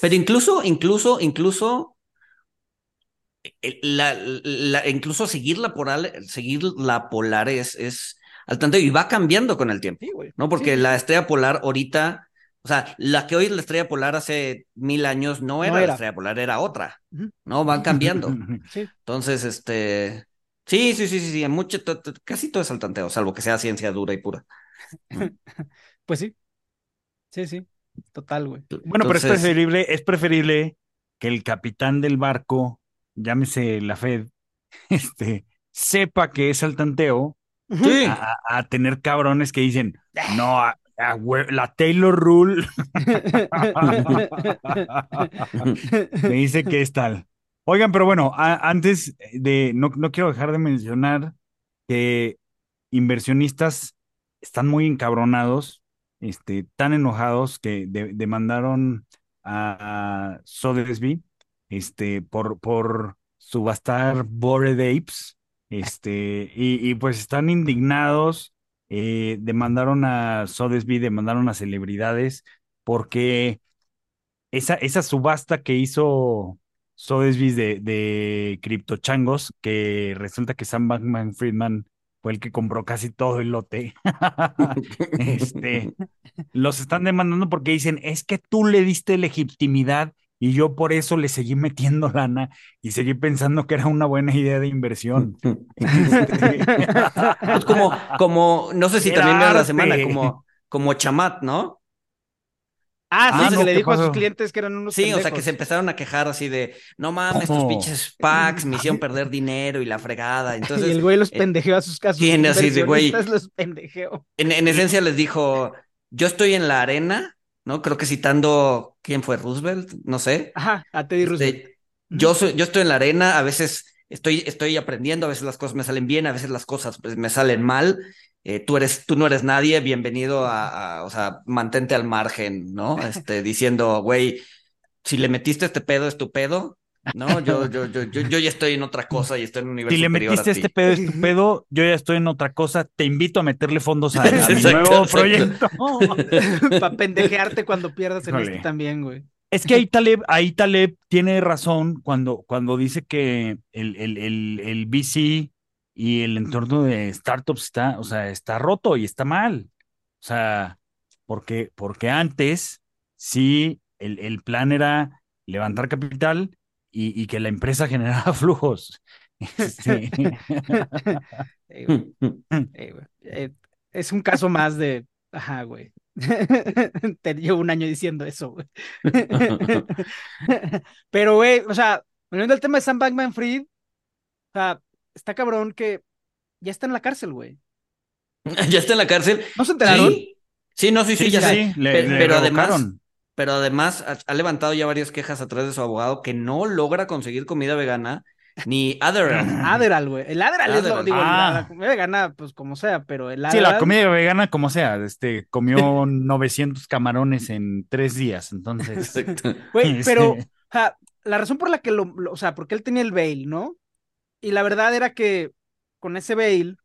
Pero incluso, incluso, incluso, la, la- incluso seguir la polar, seguir la polar es, es al tanteo y va cambiando con el tiempo, Sí, güey. ¿no? Porque Sí. la estrella polar ahorita, o sea, la que hoy es la estrella polar hace mil años no era, era. la estrella polar, era otra. ¿no? Van cambiando. Sí. Entonces, este, sí, sí, sí, sí, sí, en mucho, casi todo es al tanteo, salvo que sea ciencia dura y pura. Pues sí. Sí, sí. Total, güey. Bueno, pero es preferible, es preferible que el capitán del barco, llámese la Fed, este, sepa que es al tanteo Sí. a, tener cabrones que dicen, no, a- la Taylor Rule me dice que es tal. Oigan, pero bueno, antes de, no, no quiero dejar de mencionar que inversionistas están muy encabronados, este, tan enojados que de- demandaron a, a Sotheby's, este, por, por subastar Bored Apes, este, y, y pues están indignados, eh, demandaron a Sotheby's, demandaron a celebridades, porque esa, esa subasta que hizo Sotheby's de, de criptochangos, que resulta que Sam Bankman Friedman fue el que compró casi todo el lote. este, los están demandando porque dicen, es que tú le diste legitimidad y yo por eso le seguí metiendo lana y seguí pensando que era una buena idea de inversión. Este, Pues como, como, no sé si Era también vieron la semana, como, como Chamat, ¿no? Ah, sí, Ah, que le ¿qué dijo a sus clientes que eran unos Sí, o sea, que se empezaron a quejar así de, no mames, estos ¿Cómo? pinches packs me hicieron perder dinero y la fregada. Entonces, y el güey los eh, pendejeó a sus casos. sí, así de, güey. los pendejeó. en, en esencia les dijo, yo estoy en la arena, ¿no? Creo que citando, ¿quién fue? Roosevelt, no sé. Ajá, a Teddy Este, Roosevelt. yo, soy, yo estoy en la arena, a veces estoy, estoy aprendiendo, a veces las cosas me salen bien, a veces las cosas pues, me salen mal. Eh, tú eres, tú no eres nadie, bienvenido a, a- o sea, mantente al margen, ¿no? Este, diciendo, güey, si le metiste este pedo, es tu pedo, ¿no? Yo, yo, yo, yo, yo ya estoy en otra cosa y estoy en un nivel Si le superior metiste ti. este pedo, es tu pedo, yo ya estoy en otra cosa, te invito a meterle fondos a, a mi Exacto, nuevo exacto. proyecto. Para pendejearte cuando pierdas en Híjole. este también, güey. Es que ahí Taleb, ahí Taleb tiene razón cuando, cuando dice que el, el, el, el VC y el entorno de startups está, o sea, está roto y está mal. O sea, porque, porque antes sí el, el plan era levantar capital y, y que la empresa generara flujos. Este, Eh, es un caso más de. Ajá, güey. Te llevo un año diciendo eso, güey. Pero, güey, o sea, volviendo al tema de Sam Bankman Fried, o sea, está cabrón que ya está en la cárcel, güey. ¿Ya está en la cárcel? ¿No se enteraron? Sí, sí, no, sí, sí, ya sé. le, Pe- le pero además, pero además ha, ha levantado ya varias quejas a través de su abogado que no logra conseguir comida vegana ni Adderall. Adderall, güey. El Adderall es lo, Adderall. digo, Ah. la, la comida vegana, pues como sea, pero el Sí, la Adderall- comida vegana como sea, este, comió 900 camarones en tres días, entonces. Exacto. Güey, Sí. pero, o sea, la razón por la que lo, lo- o sea, porque él tenía el bail, ¿no? Y la verdad era que con ese bail,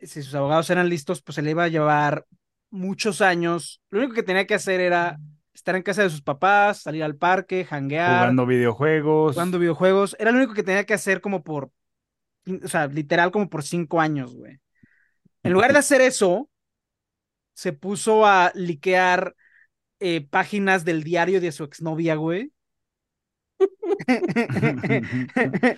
si sus abogados eran listos, pues se le iba a llevar muchos años. Lo único que tenía que hacer era estar en casa de sus papás, salir al parque, janguear, Jugando videojuegos. jugando videojuegos. Era lo único que tenía que hacer como por, o sea, literal como por cinco años, güey. En lugar de hacer eso, se puso a liquear eh, páginas del diario de su exnovia, güey.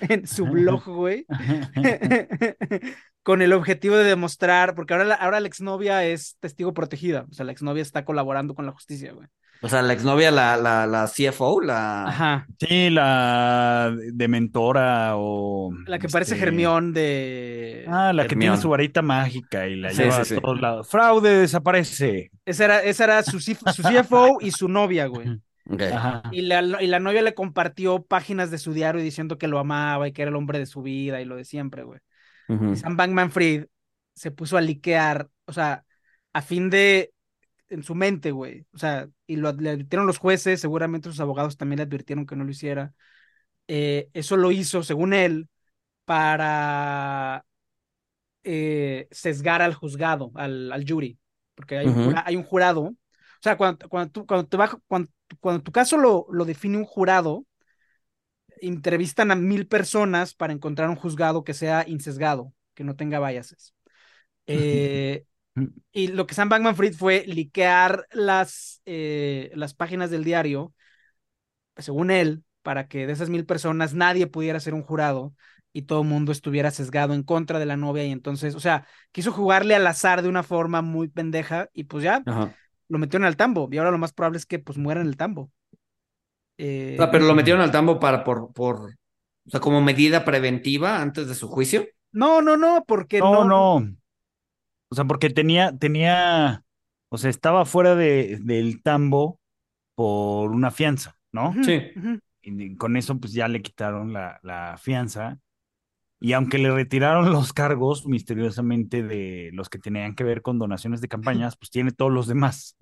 En su blog, güey. Con el objetivo de demostrar, porque ahora la, ahora la exnovia es testigo protegida, o sea, la exnovia está colaborando con la justicia, güey. O sea, la exnovia, la, la, la CFO, la... Ajá. Sí, la de mentora o. La que parece este, Germión de... Ah, la que tiene su varita mágica y la Sí, lleva sí, sí. a todos lados. Fraude desaparece. Esa era, esa era su CFO y su novia, güey. Y la, y la novia le compartió páginas de su diario diciendo que lo amaba y que era el hombre de su vida y lo de siempre, güey. Y Sam Bankman Fried se puso a liquear, o sea, a fin de, en su mente, güey. O sea, y lo, le advirtieron los jueces, seguramente sus abogados también le advirtieron que no lo hiciera. Eh, eso lo hizo, según él, para eh, sesgar al juzgado, al, al jury, porque hay, un hay un jurado. O sea, cuando, cuando, tú- cuando, te baja- cuando, cuando tu caso lo, lo define un jurado, entrevistan a mil personas para encontrar un juzgado que sea insesgado, que no tenga biases. Eh, y lo que Sam Bankman Fried fue liquear las, eh, las páginas del diario, según él, para que de esas mil personas nadie pudiera ser un jurado y todo el mundo estuviera sesgado en contra de la novia. Y entonces, o sea, quiso jugarle al azar de una forma muy pendeja y pues ya Ajá. Lo metieron al tambo. Y ahora lo más probable es que pues muera en el tambo. Eh, O sea, pero lo metieron al tambo para, por, por, o sea, como medida preventiva antes de su juicio. No, no, no, porque No, no. no. O sea, porque tenía, tenía, o sea, estaba fuera de, del tambo por una fianza, ¿no? Sí. Y con eso, pues ya le quitaron la, la fianza. Y aunque le retiraron los cargos misteriosamente de los que tenían que ver con donaciones de campañas, pues tiene todos los demás,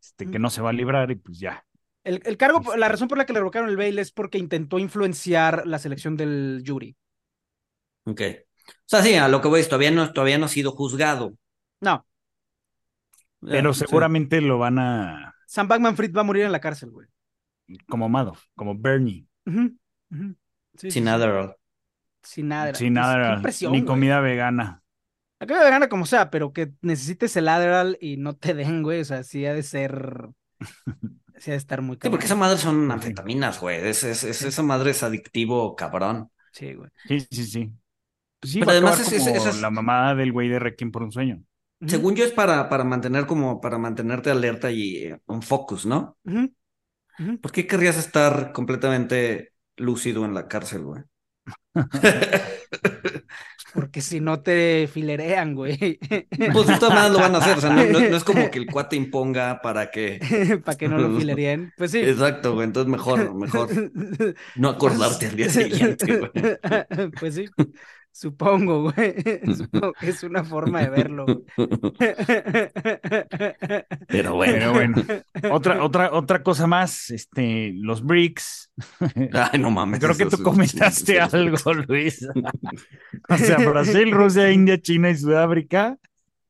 este, que no se va a librar y pues ya. El, el cargo, Este. la razón por la que le revocaron el bail es porque intentó influenciar la selección del jury. Ok. O sea, sí, a lo que voy es, todavía no, todavía no ha sido juzgado. No, Pero Sí. seguramente lo van a, Sam Bankman Fried va a morir en la cárcel, güey. como Madoff, como Bernie. Sí, sí, Sin sí. Adderall. Sin nada. sin nada, qué impresión, ni güey. comida vegana. Acá de gana como sea, pero que necesites el Adderall y no te den, güey. O sea, sí ha de ser. Sí ha de estar muy Sí, cabrón. porque esa madre son sí. anfetaminas, güey. Es, es- es- esa madre es adictivo, cabrón. Sí, güey. Sí, sí, sí. Pues sí, Pero además es- la mamada del güey de Requiem por un sueño. Según yo es para, para mantener como, para mantenerte alerta y eh, un focus, ¿no? ujú. ¿Por qué querrías estar completamente lúcido en la cárcel, güey? Porque si no te filerean, güey. Pues de todas maneras lo van a hacer, o sea, no, no- no es como que el cuate imponga para que... Para que no lo filereen. Pues sí. Exacto, güey, entonces mejor, mejor no acordarte al día siguiente, güey. Pues sí, supongo, güey. Supongo que es una forma de verlo. güey. Pero bueno, Pero bueno, otra, otra, otra cosa más, este, los BRICS. ay, no mames. Creo que tú comentaste algo, Luis. O sea, Brasil, Rusia, India, China y Sudáfrica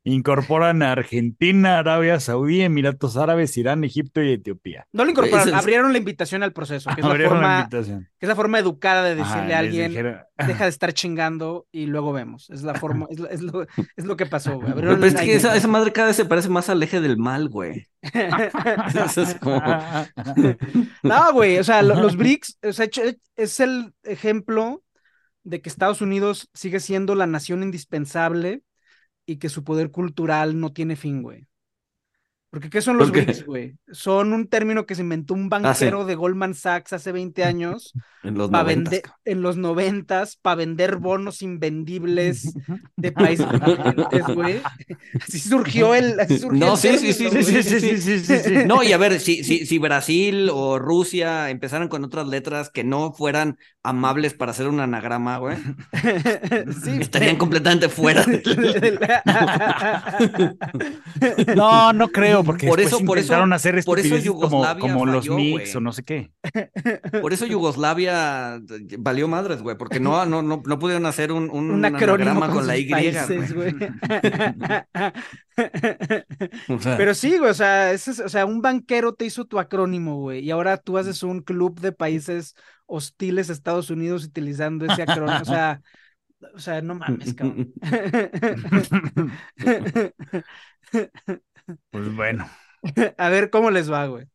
incorporan a Argentina, Arabia Saudí, Emiratos Árabes, Irán, Egipto y Etiopía. No lo incorporaron, es- abrieron la invitación al proceso, que es, la Abrieron la forma, invitación. que es la forma educada de Ajá, decirle a alguien, dijeron- deja de estar chingando y luego vemos. Es la forma, es lo, es lo, es lo que pasó, güey. Pero, Abrieron pero es la que esa, madre cada vez se parece más al eje del mal, güey. Eso es como... No, güey, o sea, lo- los BRICS, o sea, es el ejemplo de que Estados Unidos sigue siendo la nación indispensable y que su poder cultural no tiene fin, güey. Porque ¿qué son los. BRICS, güey? Son un término que se inventó un Ah, sí. banquero de Goldman Sachs hace 20 años En los pa' noventas, en los noventas para vender bonos invendibles de países emergentes, güey. Así surgió el, así surgió No, el sí, sí, término, sí, güey. sí, sí, sí, sí, sí. No, y a ver, si, si, si Brasil o Rusia empezaran con otras letras que no fueran amables para hacer un anagrama, güey, Sí, estarían completamente fuera. del- No, no creo, porque Por eso- por eso- hacer por eso estupideces como, Yugoslavia como los falló, güey. o no sé qué. Por eso Yugoslavia valió madres, güey, porque no, no, no, no pudieron hacer un, un, un acrónimo anagrama con, con la Y. países, güey. güey. O sea, Pero sí, güey, o sea, ese es- o sea, un banquero te hizo tu acrónimo, güey, y ahora tú haces un club de países hostiles a Estados Unidos utilizando ese acrónimo, o sea, o sea, no mames, cabrón. Pues bueno, A ver cómo les va, güey.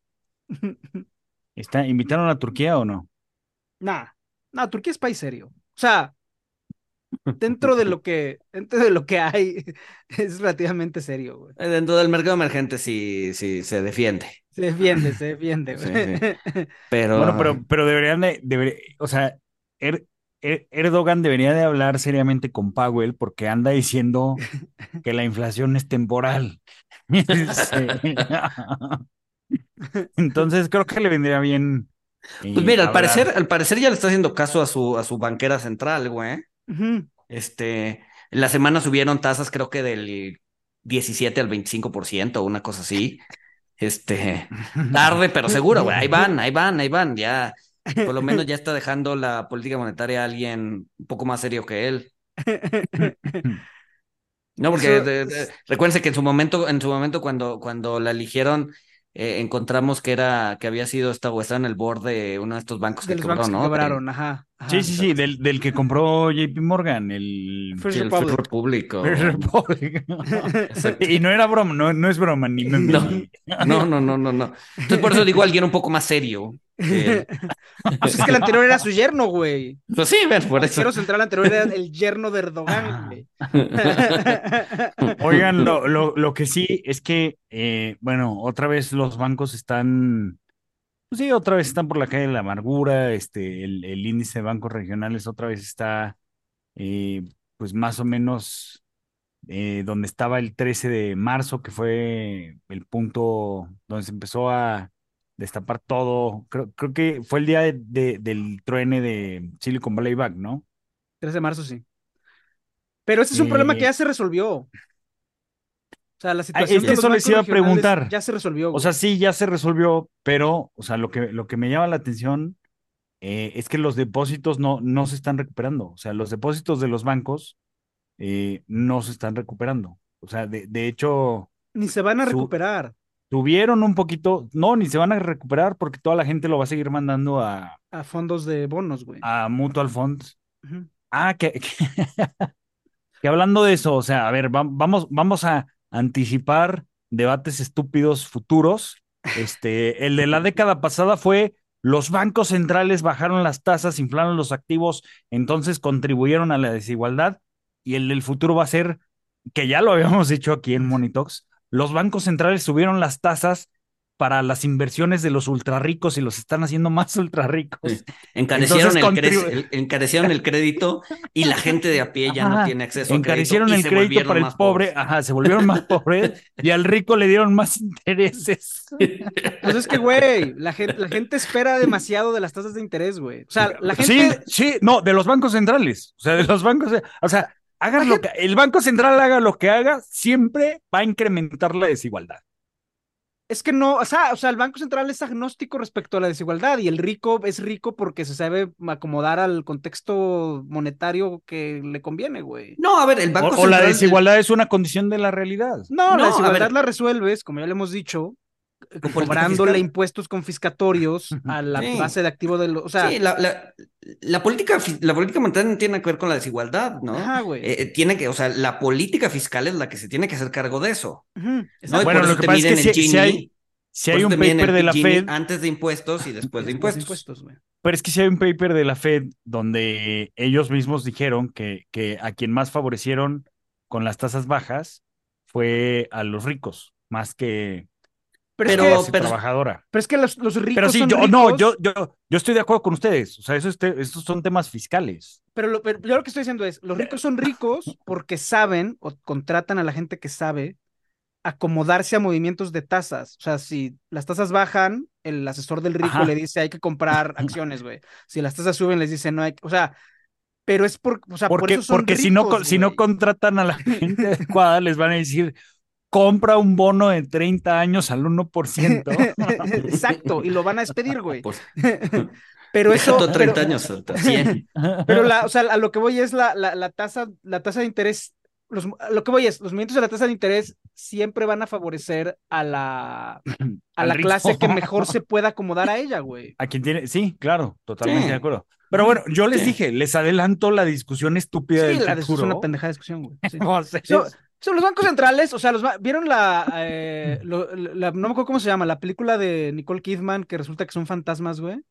está, ¿invitaron a Turquía o no? Nah, no, Turquía es país serio. O sea, dentro de lo que, dentro de lo que hay, es relativamente serio, güey. Eh, Dentro del mercado emergente sí, sí se defiende. Se defiende, se defiende, Sí, güey. Pero, Bueno, pero, pero deberían de, deber- o sea, Er- Er- Erdogan debería de hablar seriamente con Powell porque anda diciendo que la inflación es temporal. Entonces creo que le vendría bien. eh, Pues mira, al hablar. parecer, al parecer ya le está haciendo caso a su, a su banquera central, güey. Este, en la semana subieron tasas, creo que del 17 al 25%, una cosa así. Este, tarde, pero seguro, güey. Ahí van, ahí van, ahí van. Ya, por lo menos ya está dejando la política monetaria a alguien un poco más serio que él. No, porque Eso de- de- recuérdense que en su momento, en su momento cuando, cuando la eligieron, eh, encontramos que era, que había sido esta o estaba en el board de uno de estos bancos De que los quebró, bancos que ¿no? quebraron, ajá. Sí, sí, sí, del, del que compró JP Morgan, el First Sí, el Republic. First Republic, o- First Republic. Y no era broma, no, no es broma, ni me No. No, no, no, no, no. Entonces por eso digo alguien un poco más serio. que. Pues es que el anterior era su yerno, güey. Pues sí, ven, por El eso. arquero central anterior era el yerno de Erdogan, güey. Oigan, lo, lo, lo que sí es que, eh, bueno, otra vez los bancos están, pues sí, otra vez están por la calle de la amargura, este, el, el índice de bancos regionales otra vez está, eh, pues más o menos eh, donde estaba el 13 de marzo, que fue el punto donde se empezó a destapar todo. Creo, creo que fue el día de- de- del truene de Silicon Valley Bank, ¿no? 13 de marzo, sí. Pero ese es un problema que Eh, ya se resolvió. O sea, la es situación que de los eso les iba a preguntar. ya se resolvió. O güey. sea, sí, ya se resolvió, pero, o sea, lo que, lo que me llama la atención eh, es que los depósitos no, no se están recuperando. O sea, los depósitos de los bancos eh, no se están recuperando. O sea, de, de hecho, Ni se van a su- recuperar tuvieron un poquito, no, ni se van a recuperar porque toda la gente lo va a seguir mandando a, a fondos de bonos, güey. a Mutual Funds. Ah, que, que, que hablando de eso, o sea, a ver, va- vamos, vamos a anticipar debates estúpidos futuros. Este, el de la década pasada fue los bancos centrales bajaron las tasas, inflaron los activos, entonces contribuyeron a la desigualdad. Y el del futuro va a ser, que ya lo habíamos dicho aquí en Monitox, los bancos centrales subieron las tasas para las inversiones de los ultrarricos y los están haciendo más ultrarricos. Sí. Encarecieron, Entonces, el, el- encarecieron el crédito y la gente de a pie ya no tiene acceso a Encarecieron crédito y el crédito para el más pobre, pobres. ajá, se volvieron más pobres y al rico le dieron más intereses. Pues es que, güey, la gente, la gente espera demasiado de las tasas de interés, güey. O sea, la Sí, gente. sí, no, de los bancos centrales, o sea, de los bancos, o sea, hagan lo que, el banco central haga lo que haga, siempre va a incrementar la desigualdad. Es que no, o sea, o sea, el Banco Central es agnóstico respecto a la desigualdad y el rico es rico porque se sabe acomodar al contexto monetario que le conviene, güey. No, a ver, el O, Banco o la Central- desigualdad es una condición de la realidad. No, No, la desigualdad la resuelves, como ya le hemos dicho, cobrándole fiscal. impuestos confiscatorios a la Sí. base de activo de los. O sea, sí, la, la- la política, la política monetaria no tiene que ver con la desigualdad, ¿no? Ajá, güey. Eh, eh, tiene que, o sea, la política fiscal es la que se tiene que hacer cargo de eso. ¿no? Bueno, por lo que te pasa es que si- si Gini, hay- Si hay un paper de la Gini Fed, antes de impuestos y después de Después impuestos. güey. pero es que si hay un paper de la Fed donde ellos mismos dijeron que, que a quien más favorecieron con las tasas bajas fue a los ricos, más que Pero, trabajadora. pero es que los, los ricos Pero sí, son yo no, ricos, yo, yo, yo estoy de acuerdo con ustedes. O sea, eso este- estos son temas fiscales. Pero, lo, pero yo lo que estoy diciendo es, los ricos son ricos porque saben o contratan a la gente que sabe acomodarse a movimientos de tasas. O sea, si las tasas bajan, el asesor del rico Ajá. le dice hay que comprar acciones, güey. Si las tasas suben, les dice no hay, que-". o sea, pero es por, o sea, por Porque, eso son porque si, no, si no contratan a la gente adecuada, les van a decir, compra un bono de 30 años al 1%. Exacto, y lo van a despedir, güey. Pues, Pero eso, tú 30 pero- años, hasta 100. Pero la, o sea, a lo que voy es la, la, la tasa, la tasa de interés, los, lo que voy es, los movimientos de la tasa de interés siempre van a favorecer a la, a la clase que mejor se pueda acomodar a ella, güey. A quien tiene, sí, claro, totalmente Sí. de acuerdo. Pero bueno, yo les Sí. dije, les adelanto la discusión estúpida Sí, del la de- es una pendejada discusión, güey. sí. So- so, los bancos centrales, o sea, los ¿vieron la, eh, lo- la- no me acuerdo cómo se llama, la película de Nicole Kidman que resulta que son fantasmas, güey?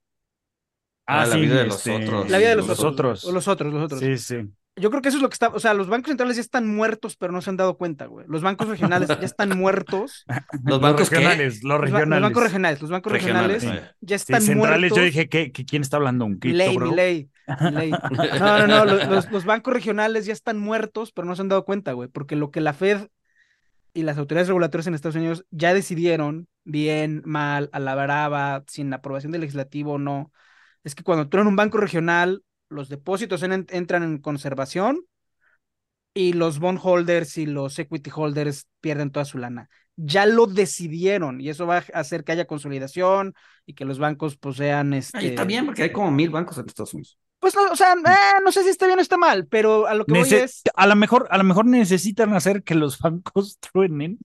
Ah, la sí, vida de los este, otros. La vida de los, Los otros. otros. O los otros, los otros. Sí, sí. Yo creo que eso es lo que está, o sea, los bancos centrales ya están muertos, pero no se han dado cuenta, güey. Los bancos regionales ya están muertos. Los bancos regionales, los Los, ba- los regionales. bancos regionales, los bancos regionales, Regionales, ya Sí, están centrales, muertos. yo dije, ¿qué, qué- quién está hablando? ¿Un cripto, Milei, bro? Milei. No, no, no, los, los- los bancos regionales ya están muertos, pero no se han dado cuenta, güey, porque lo que la Fed y las autoridades regulatorias en Estados Unidos ya decidieron, bien, mal, a la brava, sin aprobación del legislativo o no, es que cuando tú eres un banco regional, los depósitos en- entran en conservación y los bondholders y los equity holders pierden toda su lana. Ya lo decidieron y eso va a hacer que haya consolidación y que los bancos pues sean este bien, porque hay como mil bancos en Estados Unidos. pues no, o sea, eh, no sé si está bien o está mal, pero a lo que voy es a, lo mejor, a lo mejor necesitan hacer que los bancos truenen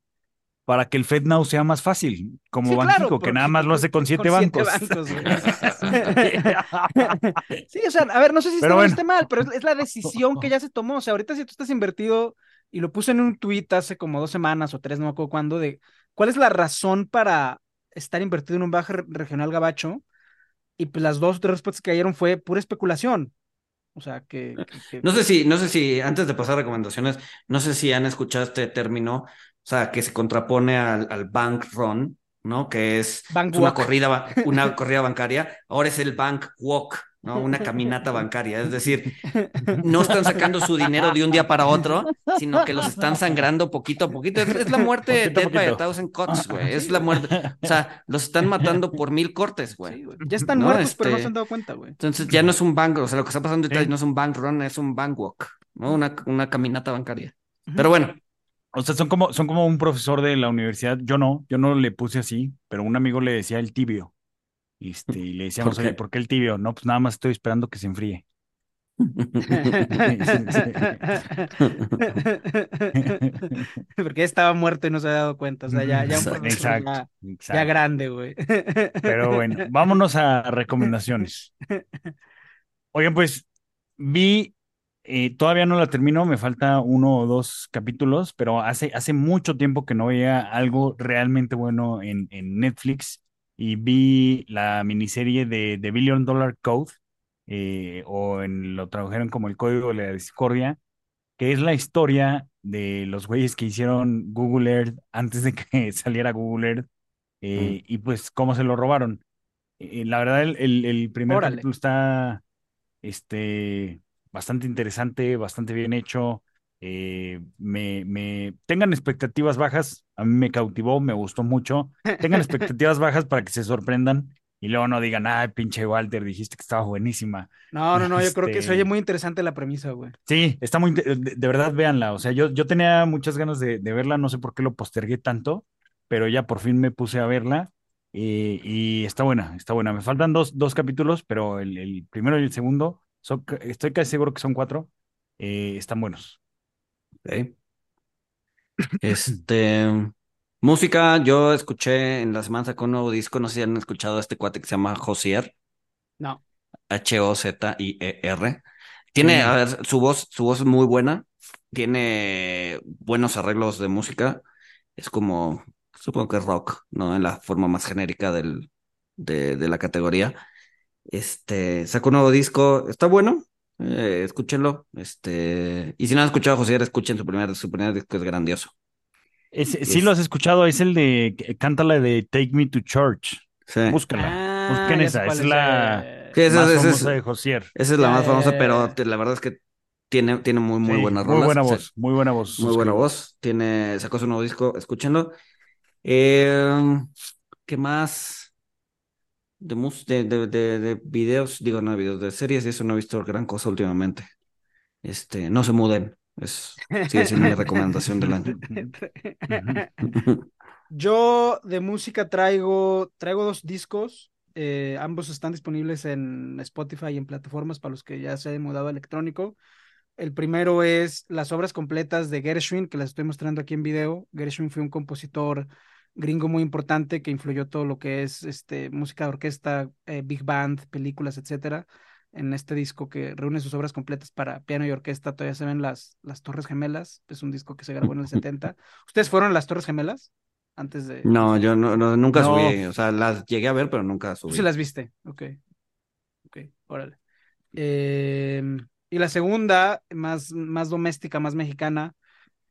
para que el FedNow sea más fácil, como Sí, claro, que nada más lo hace con siete bancos. sí, o sea, a ver, no sé si está bueno. mal, pero es, la decisión que ya se tomó. O sea, ahorita si tú estás invertido, y lo puse en un tweet hace como dos semanas o tres, no me acuerdo cuándo, de cuál es la razón para estar invertido en un bajo re- regional gabacho. Y pues las dos o tres respuestas que cayeron fue pura especulación. O sea, que... que- que- No sé si, no sé si, antes de pasar a recomendaciones, no sé si han escuchado este término, o sea, que se contrapone al, al bank run, ¿no? Que es, una corrida, una corrida bancaria, ahora es el bank walk, ¿no? Una caminata bancaria. Es decir, no están sacando su dinero de un día para otro, sino que los están sangrando poquito a poquito. Es, es la muerte de by a. Thousand Cuts, güey. Es la muerte. O sea, los están matando por mil cortes, Sí, güey. güey. Ya están No, muertos, pero no este- se han dado cuenta, güey. Entonces ya no es un bank, o sea, lo que está pasando ahorita Sí. no es un bank run, es un bank walk, ¿no? Una, una caminata bancaria. Pero bueno, O sea, son como, son como un profesor de la universidad. Yo no, yo no le puse así, pero un amigo le decía el tibio. Este, y le decíamos, ¿Por qué? oye, ¿por qué el tibio? No, pues nada más estoy esperando que se enfríe. Porque ya estaba muerto y no se había dado cuenta. O sea, ya, ya un Exacto, profesor Exacto, ya, ya grande, güey. Pero bueno, vámonos a recomendaciones. Oigan, pues vi, eh, todavía no la termino, me falta uno o dos capítulos, pero hace, hace mucho tiempo que no veía algo realmente bueno en, en Netflix y vi la miniserie de The Billion Dollar Code, eh, o en, lo tradujeron como el Código de la Discordia, que es la historia de los güeyes que hicieron Google Earth antes de que saliera Google Earth eh, y pues cómo se lo robaron. La verdad, el, el- el primer Órale. capítulo está este, bastante interesante, bastante bien hecho. eh, me, me tengan expectativas bajas, a mí me cautivó, me gustó mucho. Tengan expectativas bajas para que se sorprendan y luego no digan, ah, pinche Walter, dijiste que estaba buenísima. No, no, no, yo creo que se Este- oye muy interesante la premisa, güey. Sí, está muy, de, de verdad, véanla. O sea, yo, yo tenía muchas ganas de, de verla, no sé por qué lo postergué tanto, pero ya por fin me puse a verla eh, y está buena, está buena. Me faltan dos, dos capítulos, pero el, el primero y el segundo, son, estoy casi seguro que son cuatro, eh, están buenos. Este, música, yo escuché en la semana sacó un nuevo disco, no sé si han escuchado a este cuate que se llama Josier, No. H-O-Z-I-E-R. Tiene, Sí. a ver, su voz, su voz es muy buena, tiene buenos arreglos de música, es como, supongo que es rock, ¿no? En la forma más genérica del, de, de la categoría. Este, sacó un nuevo disco, está bueno, eh, escúchenlo. Este, y si no han escuchado a Josier, escuchen su primer, su primer disco, es grandioso. Es- sí lo has escuchado, es el de, cántala de Take Me to Church. Sí. Búscala, Ah, busquen esa, es la eh. Sí, esa- más esa famosa de Josier. Esa es la más famosa, pero la verdad es que tiene, tiene muy, muy Sí, buenas muy rolas. buena Sí, voz, muy buena voz. Muy buena voz. Tiene, sacó su nuevo disco, escúchenlo. Eh, ¿qué más? De, de, de, de, de videos, digo, no de videos, de series, y eso no he visto gran cosa últimamente. Este, no se muden. Es, sigue siendo mi recomendación del año. Yo de música traigo, traigo dos discos. eh, ambos están disponibles en Spotify y en plataformas para los que ya se han mudado electrónico. El primero es las obras completas de Gershwin, que las estoy mostrando aquí en video. Gershwin fue un compositor gringo muy importante que influyó todo lo que es este, música de orquesta, eh, big band, películas, etcétera. En este disco que reúne sus obras completas para piano y orquesta, todavía se ven las, las Torres Gemelas. Es un disco que se grabó en el 70. ¿Ustedes fueron a las Torres Gemelas? Antes de. No, yo no, no- nunca No. subí, o sea, las llegué a ver, pero nunca subí. sí las viste, ok. Ok, órale. Eh, y la segunda, más, más doméstica, más mexicana.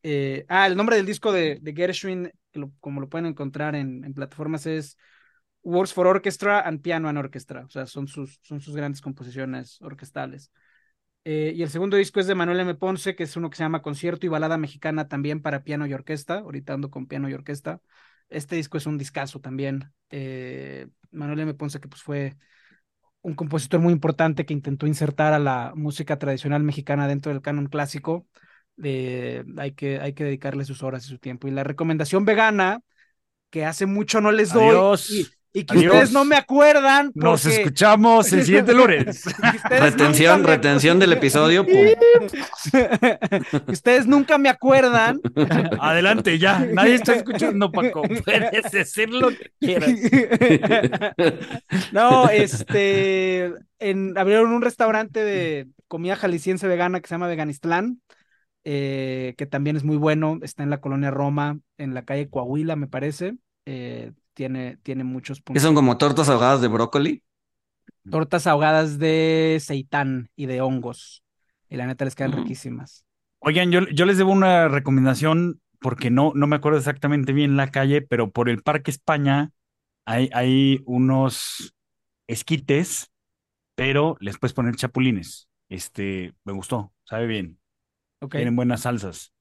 Eh, ah, el nombre del disco de, de Gershwin, que lo- como lo pueden encontrar en, en plataformas, es Works for Orchestra and Piano and Orchestra. O sea, son sus, son sus grandes composiciones orquestales. Eh, y el segundo disco es de Manuel M. Ponce, que es uno que se llama Concierto y Balada Mexicana también para piano y orquesta. Ahorita ando con piano y orquesta. Este disco es un discazo también. Eh, Manuel M. Ponce, que pues fue un compositor muy importante que intentó insertar a la música tradicional mexicana dentro del canon clásico. Eh, hay, que, hay que dedicarle sus horas y su tiempo. Y la recomendación vegana, que hace mucho no les doy, Adiós. y, y que Adiós. ustedes no me acuerdan. Nos escuchamos el siguiente lunes. Retención, me- retención del episodio. ustedes nunca me acuerdan. Adelante, ya. Nadie está escuchando, Paco. Puedes decir lo que quieras. no, este, en, abrieron un restaurante de comida jalisciense vegana que se llama Veganistlán, eh, que también es muy bueno, está en la colonia Roma, en la calle Coahuila, me parece. Eh, tiene, tiene muchos puntos. son como tortas ahogadas de brócoli. Tortas ahogadas de seitán y de hongos. Y la neta les quedan riquísimas. Oigan, yo, yo les debo una recomendación porque no, no me acuerdo exactamente bien la calle, pero por el Parque España hay, hay unos esquites, pero les puedes poner chapulines. Este, me gustó, sabe bien, Tienen buenas salsas.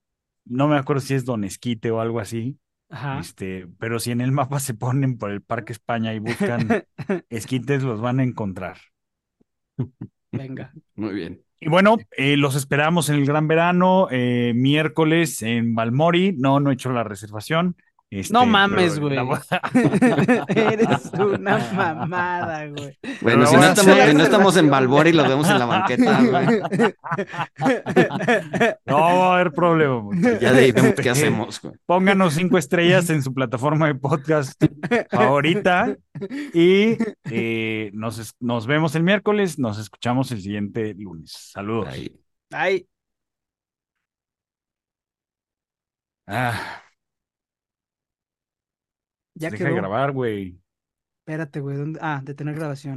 No me acuerdo si es Don Esquite o algo así, Ajá. este, pero si en el mapa se ponen por el Parque España y buscan esquites, los van a encontrar. Venga. Muy bien. Y bueno, eh, los esperamos en el gran verano, eh, miércoles en Balmori. No, no he hecho la reservación. Este, No mames, pero güey. la- Eres una mamada, güey. Bueno, si no, estamos, sí. si no estamos en Balbori, los vemos en la banqueta, güey. No va a haber problema. muchachos. Ya de ahí vemos qué hacemos, güey. Pónganos cinco estrellas en su plataforma de podcast favorita y eh, nos, es- nos vemos el miércoles, nos escuchamos el siguiente lunes. Saludos. Ahí. Ay, Ah, ya deja quedó. de grabar, güey. Espérate, güey. ¿dónde? Ah, detener grabación.